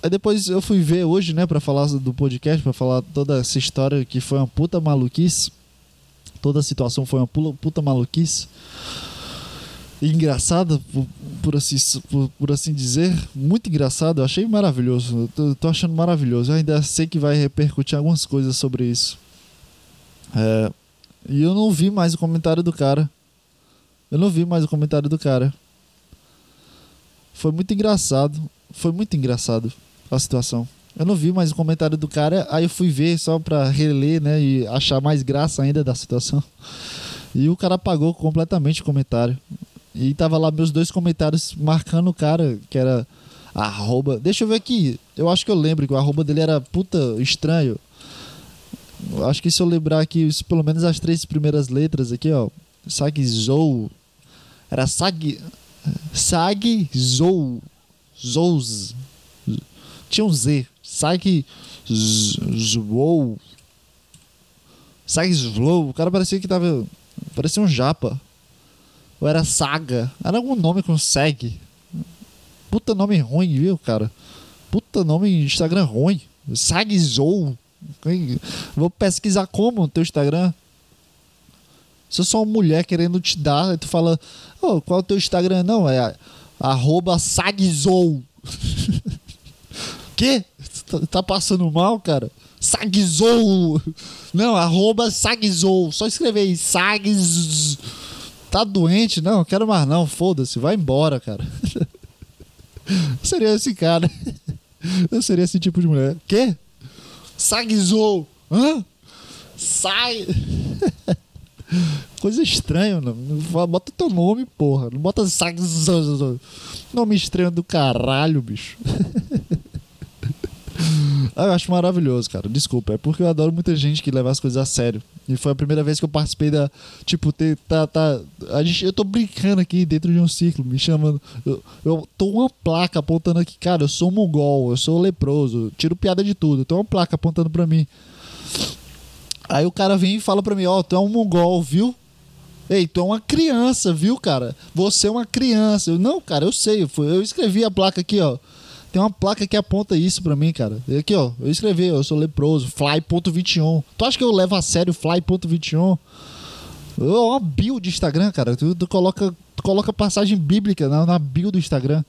Aí depois eu fui ver hoje, né, para falar do podcast, para falar toda essa história que foi uma puta maluquice. Toda a situação foi uma puta maluquice engraçada, por, por, assim, por, por, assim dizer. Muito engraçado, eu achei maravilhoso. Eu tô, tô, achando maravilhoso. Eu ainda sei que vai repercutir algumas coisas sobre isso. É, e eu não vi mais o comentário do cara. Eu não vi mais o comentário do cara. Foi muito engraçado. Foi muito engraçado a situação. Eu não vi mais o comentário do cara, aí eu fui ver só pra reler, né? E achar mais graça ainda da situação. E o cara apagou completamente o comentário. E tava lá meus dois comentários marcando o cara, que era arroba. Deixa eu ver aqui. Eu acho que eu lembro que o arroba dele era puta estranho. Acho que se eu lembrar aqui, pelo menos as três primeiras letras aqui, ó. Sagzou. Era Sag. Sag Zou. Zouz. Tinha um Z. Sag Zou. Sag Slow. O cara parecia que tava. Parecia um japa. Ou era Saga. Era algum nome com Seg. Puta nome ruim, viu, cara? Puta nome Instagram ruim. Sagzou. Vou pesquisar como no teu Instagram. Se eu sou uma mulher querendo te dar, tu fala, oh, qual é o teu Instagram? Não, é arroba sagzou. <laughs> que? Tá, tá passando mal, cara? Sagzou. Não, arroba sagzou. Só escrever aí, sagzou tá doente? Não, quero mais não, foda-se, vai embora, cara. <laughs> Eu seria esse cara. <laughs> Eu seria esse tipo de mulher. Quê? Sagzou. Hã? Sai. <laughs> Coisa estranha, não. Bota teu nome, porra. Não bota Sagzou. Nome estranho do caralho, bicho. Ah, eu acho maravilhoso, cara. Desculpa. É porque eu adoro muita gente que leva as coisas a sério. E foi a primeira vez que eu participei da. Tipo, ter, tá, tá. A gente, eu tô brincando aqui dentro de um ciclo, me chamando. Eu, eu tô uma placa apontando aqui, cara, eu sou mongol, eu sou leproso, tiro piada de tudo. Tem uma placa apontando pra mim. Aí o cara vem e fala pra mim, ó, oh, tu é um mongol, viu? Ei, tu é uma criança, viu, cara? Você é uma criança. Eu, não, cara, eu sei. Eu, eu escrevi a placa aqui, ó. Tem uma placa que aponta isso pra mim, cara. Aqui, ó. Eu escrevi, eu sou leproso. Fly.21. Tu acha que eu levo a sério Fly.21? É uma bio de Instagram, cara. Tu, tu, coloca, tu coloca passagem bíblica na, na bio do Instagram.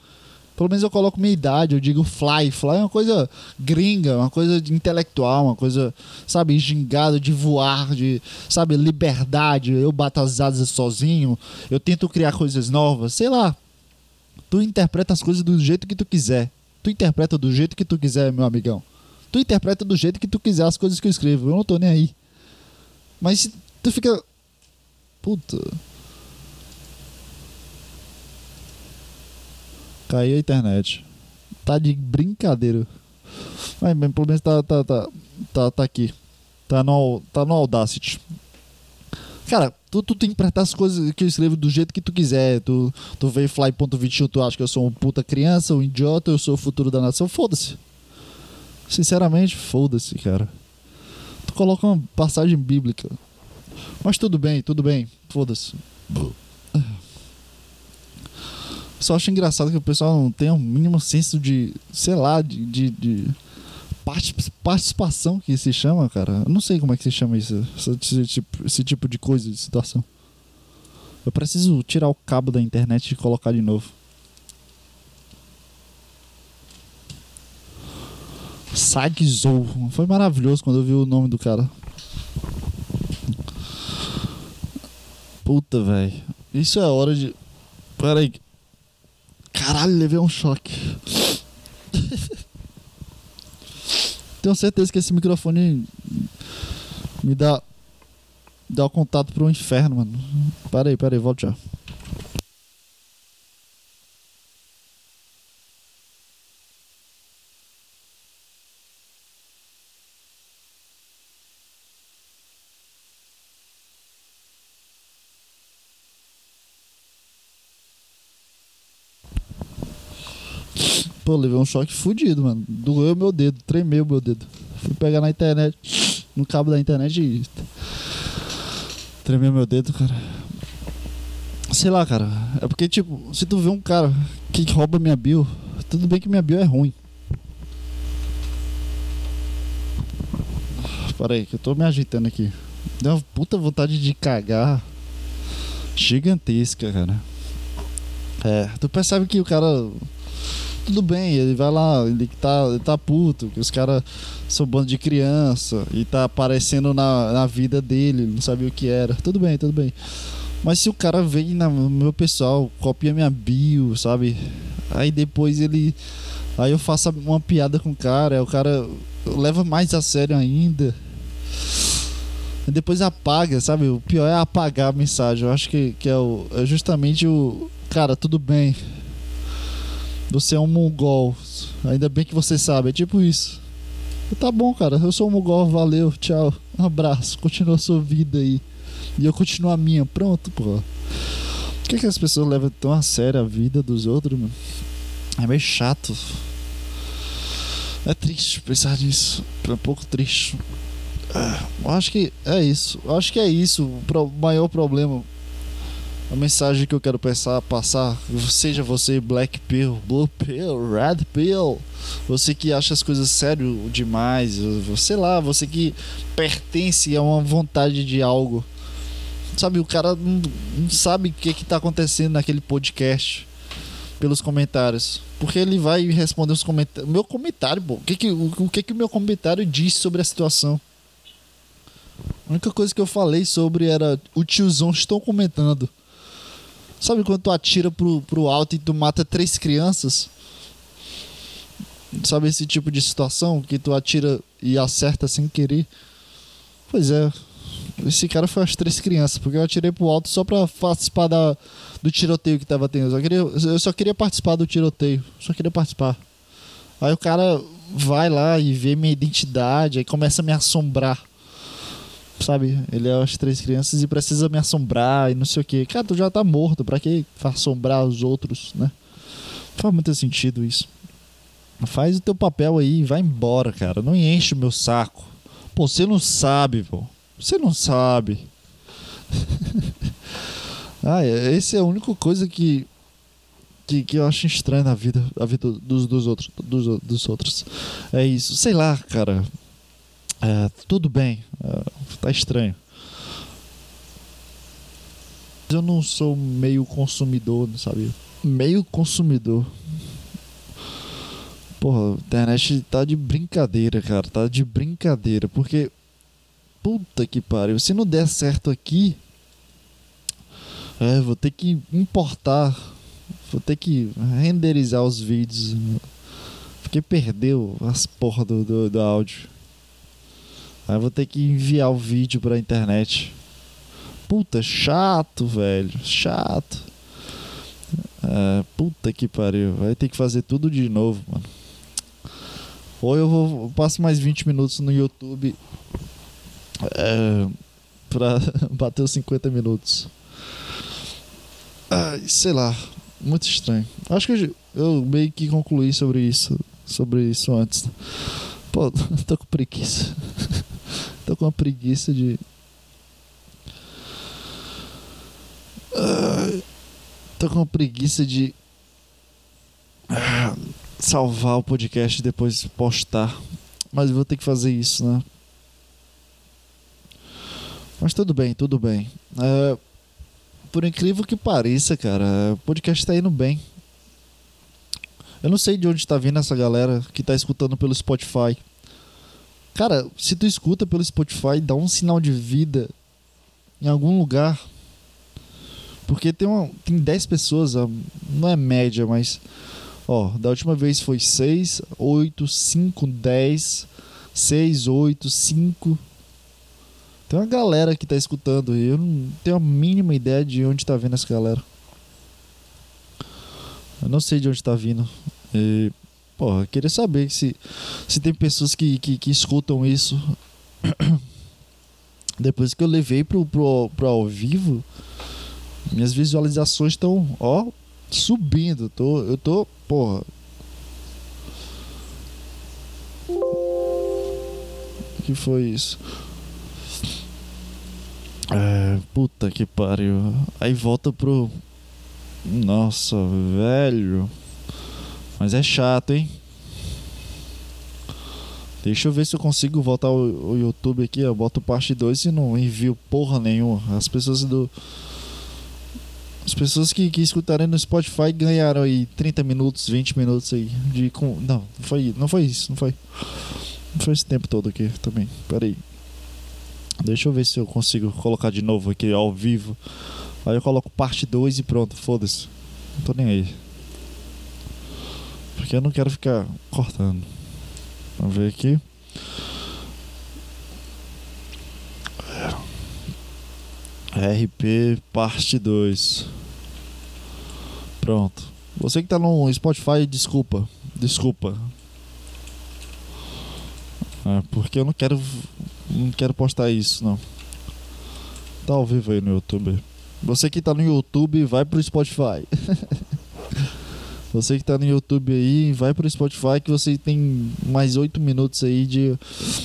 Pelo menos eu coloco minha idade, eu digo fly. Fly é uma coisa gringa, uma coisa intelectual, uma coisa, sabe, gingada de voar, de, sabe, liberdade. Eu bato as asas sozinho, eu tento criar coisas novas, sei lá. Tu interpreta as coisas do jeito que tu quiser. Tu interpreta do jeito que tu quiser, meu amigão. Tu interpreta do jeito que tu quiser as coisas que eu escrevo. Eu não tô nem aí. Mas tu fica. Puta. Caiu a internet. Tá de brincadeira. Mas pelo menos tá, tá, tá, tá, tá aqui. Tá no, tá no Audacity. Cara, tu, tu interpretar as coisas que eu escrevo do jeito que tu quiser. Tu, tu veio fly.21, tu acha que eu sou um puta criança, um idiota, eu sou o futuro da nação. Foda-se. Sinceramente, foda-se, cara. Tu coloca uma passagem bíblica. Mas tudo bem, tudo bem. Foda-se. Só acho engraçado que o pessoal não tem o um mínimo senso de, sei lá, de, de, de, participação que se chama, cara. Eu não sei como é que se chama isso, esse, tipo, esse tipo de coisa, de situação. Eu preciso tirar o cabo da internet e colocar de novo. Sagzou. Foi maravilhoso quando eu vi o nome do cara. Puta, velho. Isso é hora de. Pera aí. Caralho, levei um choque. <laughs> Tenho certeza que esse microfone me dá dá o contato pro inferno, mano. Pera aí, pera aí, volta já. Pô, levei um choque fudido, mano. Doeu meu dedo, tremeu meu dedo. Fui pegar na internet, no cabo da internet e. Tremeu meu dedo, cara. Sei lá, cara. É porque, tipo, se tu vê um cara que rouba minha bio, tudo bem que minha bio é ruim. Para aí, que eu tô me agitando aqui. Deu uma puta vontade de cagar gigantesca, cara. É, tu percebe que o cara tudo bem, ele vai lá, ele tá, ele tá puto, que os caras são bando de criança e tá aparecendo na, na vida dele, não sabia o que era. Tudo bem, tudo bem. Mas se o cara vem no meu pessoal, copia minha bio, sabe? Aí depois ele. Aí eu faço uma piada com o cara, aí o cara leva mais a sério ainda. E depois apaga, sabe? O pior é apagar a mensagem. Eu acho que, que é, o, é justamente o. Cara, tudo bem você é um mongol. Ainda bem que você sabe. É tipo isso. Tá bom, cara. Eu sou um mongol. Valeu. Tchau. Um abraço. Continua a sua vida aí. E eu continuo a minha. Pronto, pô. Por que, que as pessoas levam tão a sério a vida dos outros, mano? É meio chato. É triste pensar nisso. É um pouco triste. Ah, eu acho que é isso. Eu acho que é isso. O maior problema a mensagem que eu quero pensar, passar, seja você Black Pill, Blue Pill, Red Pill, você que acha as coisas sério demais, sei lá, você que pertence a uma vontade de algo. Sabe, o cara não, não sabe o que está acontecendo naquele podcast pelos comentários. Porque ele vai responder os comentários. Meu comentário, pô. O que que o, o que que meu comentário diz sobre a situação? A única coisa que eu falei sobre era o tiozão estão comentando. Sabe quando tu atira pro, pro alto e tu mata três crianças? Sabe esse tipo de situação que tu atira e acerta sem querer? Pois é. Esse cara foi as três crianças, porque eu atirei pro alto só pra participar da, do tiroteio que tava tendo. Eu só, queria, eu só queria participar do tiroteio. Só queria participar. Aí o cara vai lá e vê minha identidade, aí começa a me assombrar. Sabe? Ele é as três crianças e precisa me assombrar e não sei o que. Cara, tu já tá morto, pra que assombrar os outros, né? Não faz muito sentido isso. Faz o teu papel aí e vai embora, cara. Não enche o meu saco. Pô, você não sabe, pô. Você não sabe. <laughs> ah, essa é a única coisa que, que, que eu acho estranha na vida, a vida dos, dos outros, dos, dos outros. É isso. Sei lá, cara. É, tudo bem. É, tá estranho. Eu não sou meio consumidor, sabe? Meio consumidor. Porra, a internet tá de brincadeira, cara. Tá de brincadeira. Porque. Puta que pariu. Se não der certo aqui. É, vou ter que importar. Vou ter que renderizar os vídeos. Porque perdeu as porra do, do, do áudio. Aí vou ter que enviar o vídeo pra internet. Puta, chato, velho. Chato. É, puta que pariu. Vai ter que fazer tudo de novo, mano. Ou eu vou eu passo mais 20 minutos no YouTube é, pra <laughs> bater os 50 minutos. Ai, sei lá, muito estranho. Acho que eu, eu meio que concluí sobre isso, sobre isso antes. Pô, <laughs> tô com preguiça. <laughs> tô com uma preguiça de. tô com uma preguiça de salvar o podcast e depois postar. Mas vou ter que fazer isso, né? Mas tudo bem, tudo bem. É, por incrível que pareça, cara, o podcast tá indo bem. Eu não sei de onde tá vindo essa galera que tá escutando pelo Spotify. Cara, se tu escuta pelo Spotify, dá um sinal de vida em algum lugar. Porque tem, uma, tem 10 pessoas, não é média, mas Ó, da última vez foi 6, 8, 5, 10, 6, 8, 5. Tem uma galera que tá escutando e eu não tenho a mínima ideia de onde tá vindo essa galera. Eu não sei de onde tá vindo. E, porra, queria saber se, se tem pessoas que, que, que escutam isso. <clears throat> Depois que eu levei pro, pro, pro ao vivo, minhas visualizações estão, ó, subindo. Tô, eu tô, porra. O que foi isso? É, puta que pariu. Aí volta pro. Nossa, velho. Mas é chato, hein? Deixa eu ver se eu consigo voltar o, YouTube aqui. Eu boto parte 2 e não envio porra nenhuma. As pessoas do as pessoas que, que escutarem no Spotify ganharam aí 30 minutos, 20 minutos aí de com não, não foi, não foi isso, não foi. Não foi esse tempo todo aqui também. Pera aí. Deixa eu ver se eu consigo colocar de novo aqui ao vivo. Aí eu coloco parte 2 e pronto, foda-se. Não tô nem aí. Porque eu não quero ficar cortando. Vamos ver aqui. RP parte 2. Pronto. Você que tá no Spotify, desculpa. Desculpa. É, porque eu não quero. Não quero postar isso, não. Tá ao vivo aí no YouTube. Você que tá no YouTube, vai pro Spotify. <laughs> você que tá no YouTube aí, vai pro Spotify que você tem mais oito minutos aí de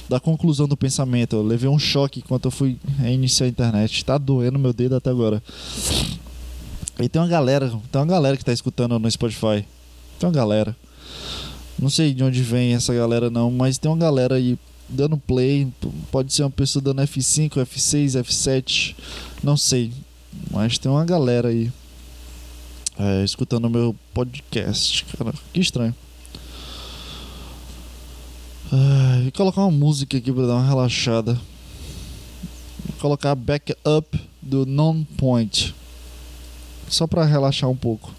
da conclusão do pensamento. Eu levei um choque enquanto eu fui reiniciar a internet. Tá doendo meu dedo até agora. E tem uma galera, tem uma galera que tá escutando no Spotify. Tem uma galera. Não sei de onde vem essa galera não, mas tem uma galera aí dando play. Pode ser uma pessoa dando F5, F6, F7. Não sei. Mas tem uma galera aí. É, escutando meu podcast, cara. Que estranho. Ah, vou colocar uma música aqui pra dar uma relaxada. Vou colocar Back Up do Non Point só para relaxar um pouco.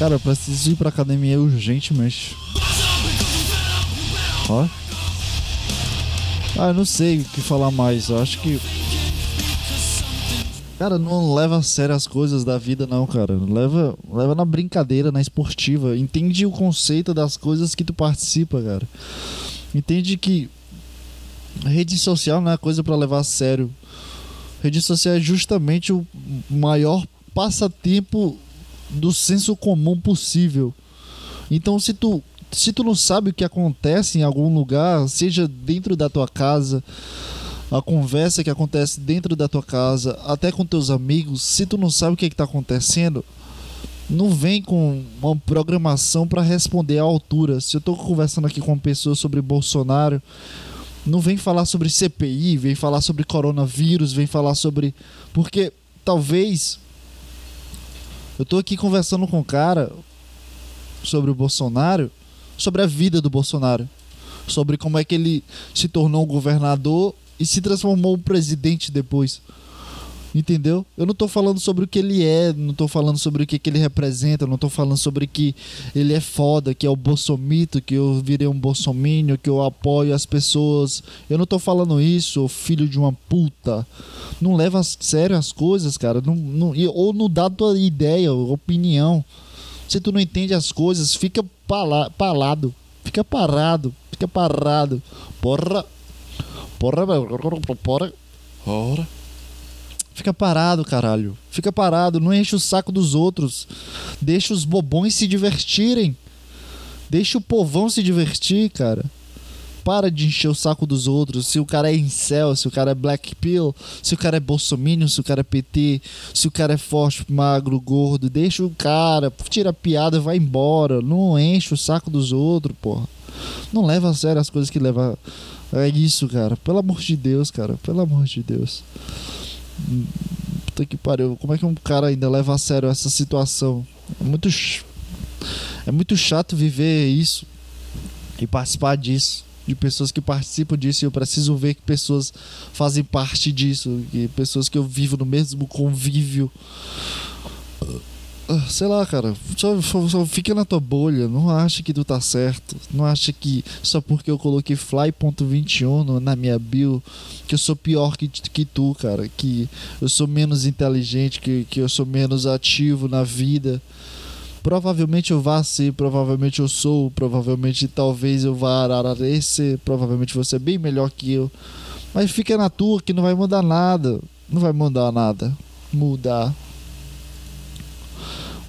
Cara, eu preciso ir pra academia urgentemente. Ó. Ah, eu não sei o que falar mais. Eu acho que. Cara, não leva a sério as coisas da vida, não, cara. Leva, leva na brincadeira, na esportiva. Entende o conceito das coisas que tu participa, cara. Entende que rede social não é coisa pra levar a sério. Rede social é justamente o maior passatempo do senso comum possível. Então, se tu se tu não sabe o que acontece em algum lugar, seja dentro da tua casa, a conversa que acontece dentro da tua casa, até com teus amigos, se tu não sabe o que está acontecendo, não vem com uma programação para responder à altura. Se eu tô conversando aqui com uma pessoa sobre Bolsonaro, não vem falar sobre CPI, vem falar sobre coronavírus, vem falar sobre. Porque talvez. Eu tô aqui conversando com um cara sobre o Bolsonaro, sobre a vida do Bolsonaro, sobre como é que ele se tornou governador e se transformou presidente depois. Entendeu? Eu não tô falando sobre o que ele é, não tô falando sobre o que, que ele representa, não tô falando sobre que ele é foda, que é o bolsomito, que eu virei um bolsomínio, que eu apoio as pessoas. Eu não tô falando isso, filho de uma puta. Não leva a sério as coisas, cara. Não, não, ou não dá tua ideia, opinião. Se tu não entende as coisas, fica pala, palado. Fica parado. Fica parado. Porra. Porra, porra. Porra. Fica parado, caralho. Fica parado, não enche o saco dos outros. Deixa os bobões se divertirem. Deixa o povão se divertir, cara. Para de encher o saco dos outros. Se o cara é incel, se o cara é black pill, se o cara é bolsominion, se o cara é PT, se o cara é forte, magro, gordo, deixa o cara, tira a piada, vai embora. Não enche o saco dos outros, porra. Não leva a sério as coisas que leva. É isso, cara. Pelo amor de Deus, cara. Pelo amor de Deus. Puta que pariu. Como é que um cara ainda leva a sério essa situação? É muito, é muito chato viver isso e participar disso. De pessoas que participam disso. E eu preciso ver que pessoas fazem parte disso. E pessoas que eu vivo no mesmo convívio. Ah, Sei lá, cara. Só, só, fica na tua bolha. Não acha que tu tá certo. Não acha que só porque eu coloquei fly.21 no- na minha bio que eu sou pior que, que tu, cara. Que eu sou menos inteligente, que, que eu sou menos ativo na vida. Provavelmente eu vá ser, provavelmente eu sou, provavelmente talvez eu vá ararecer, provavelmente você é bem melhor que eu. Mas fica na tua que não vai mudar nada. Não vai mudar nada. Mudar.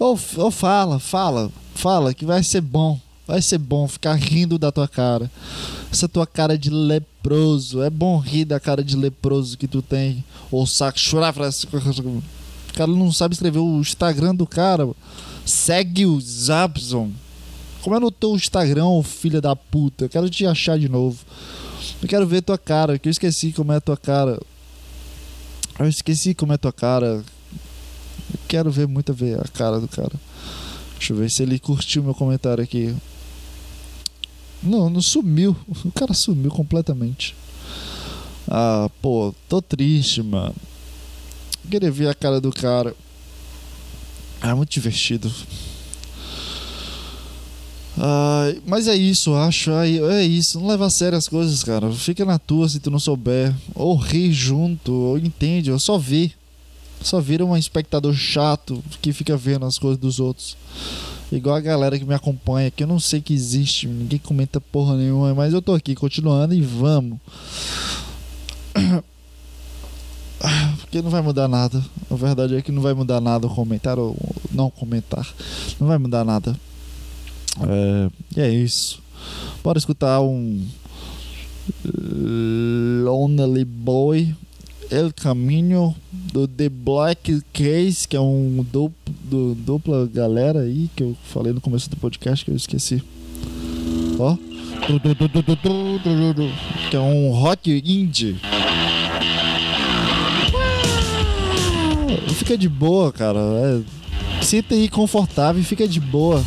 Ou, ou fala, fala, fala que vai ser bom. Vai ser bom ficar rindo da tua cara. Essa tua cara de leproso. É bom rir da cara de leproso que tu tem. Ou saco chorar. O cara não sabe escrever o Instagram do cara. Segue o Zabson. Como é no teu Instagram, filha da puta? Eu quero te achar de novo. Eu quero ver tua cara, que eu esqueci como é tua cara. Eu esqueci como é tua cara. Eu quero ver muito ver a cara do cara. Deixa eu ver se ele curtiu meu comentário aqui. Não, não sumiu. <laughs> O cara sumiu completamente. Ah, pô, tô triste, mano. Queria ver a cara do cara. É muito divertido. Ai, mas é isso, acho. É isso. Não leva a sério as coisas, cara. Fica na tua se tu não souber. Ou ri junto, ou entende, ou só vê. Só vira um espectador chato que fica vendo as coisas dos outros. Igual a galera que me acompanha, que eu não sei que existe, ninguém comenta porra nenhuma, mas eu tô aqui continuando e vamos. <coughs> Porque não vai mudar nada. A verdade é que não vai mudar nada comentar ou não comentar. Não vai mudar nada. É, e é isso. Bora escutar um Lonely Boy El Caminho do The Black Case, que é um duplo, do, dupla galera aí que eu falei no começo do podcast que eu esqueci. Ó. Que é um rock indie. Fica de boa, cara. É, sinta aí confortável e fica de boa.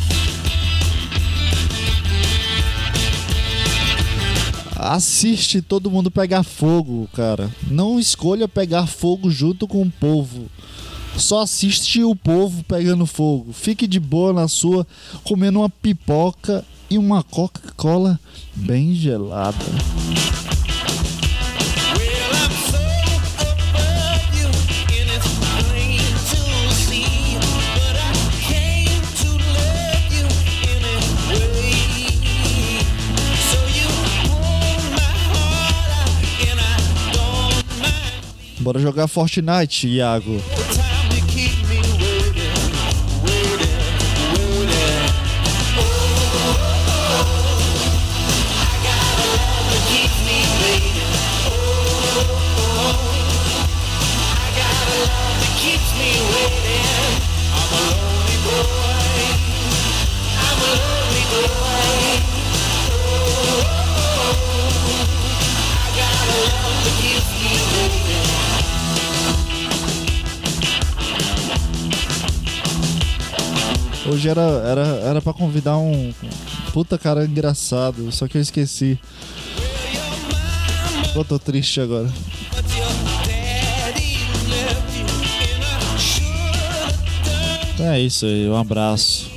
Assiste todo mundo pegar fogo, cara. Não escolha pegar fogo junto com o povo. Só assiste o povo pegando fogo. Fique de boa na sua, comendo uma pipoca e uma Coca-Cola bem gelada. Bora jogar Fortnite, Iago. Hoje era, era, era pra convidar um puta cara engraçado, só que eu esqueci. Pô, tô triste agora. Should É isso aí, um abraço.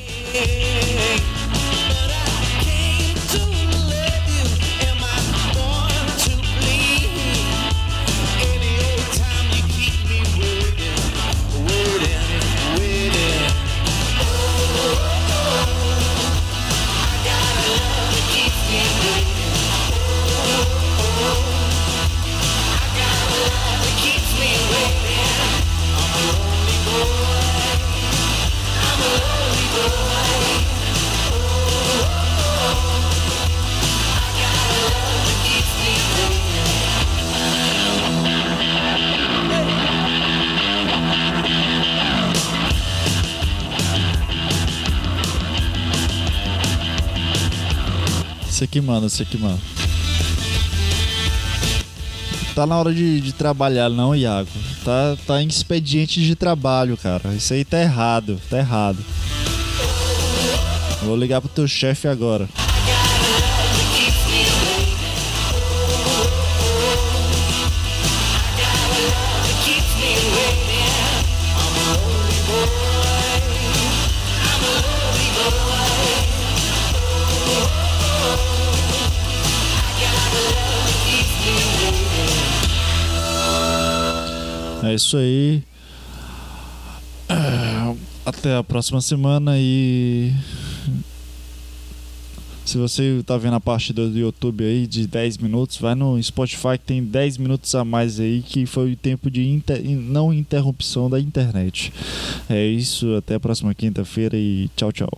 Você que manda, você que manda. Tá na hora de, de trabalhar, não, Iago. Tá, tá em expediente de trabalho, cara. Isso aí tá errado, tá errado. Vou ligar pro teu chefe agora. É isso aí. É, Até a próxima semana e. Se você tá vendo a parte do YouTube aí de 10 minutos, vai no Spotify que tem 10 minutos a mais aí, que foi o tempo de inter- não interrupção da internet. É isso, até a próxima quinta-feira e tchau, tchau.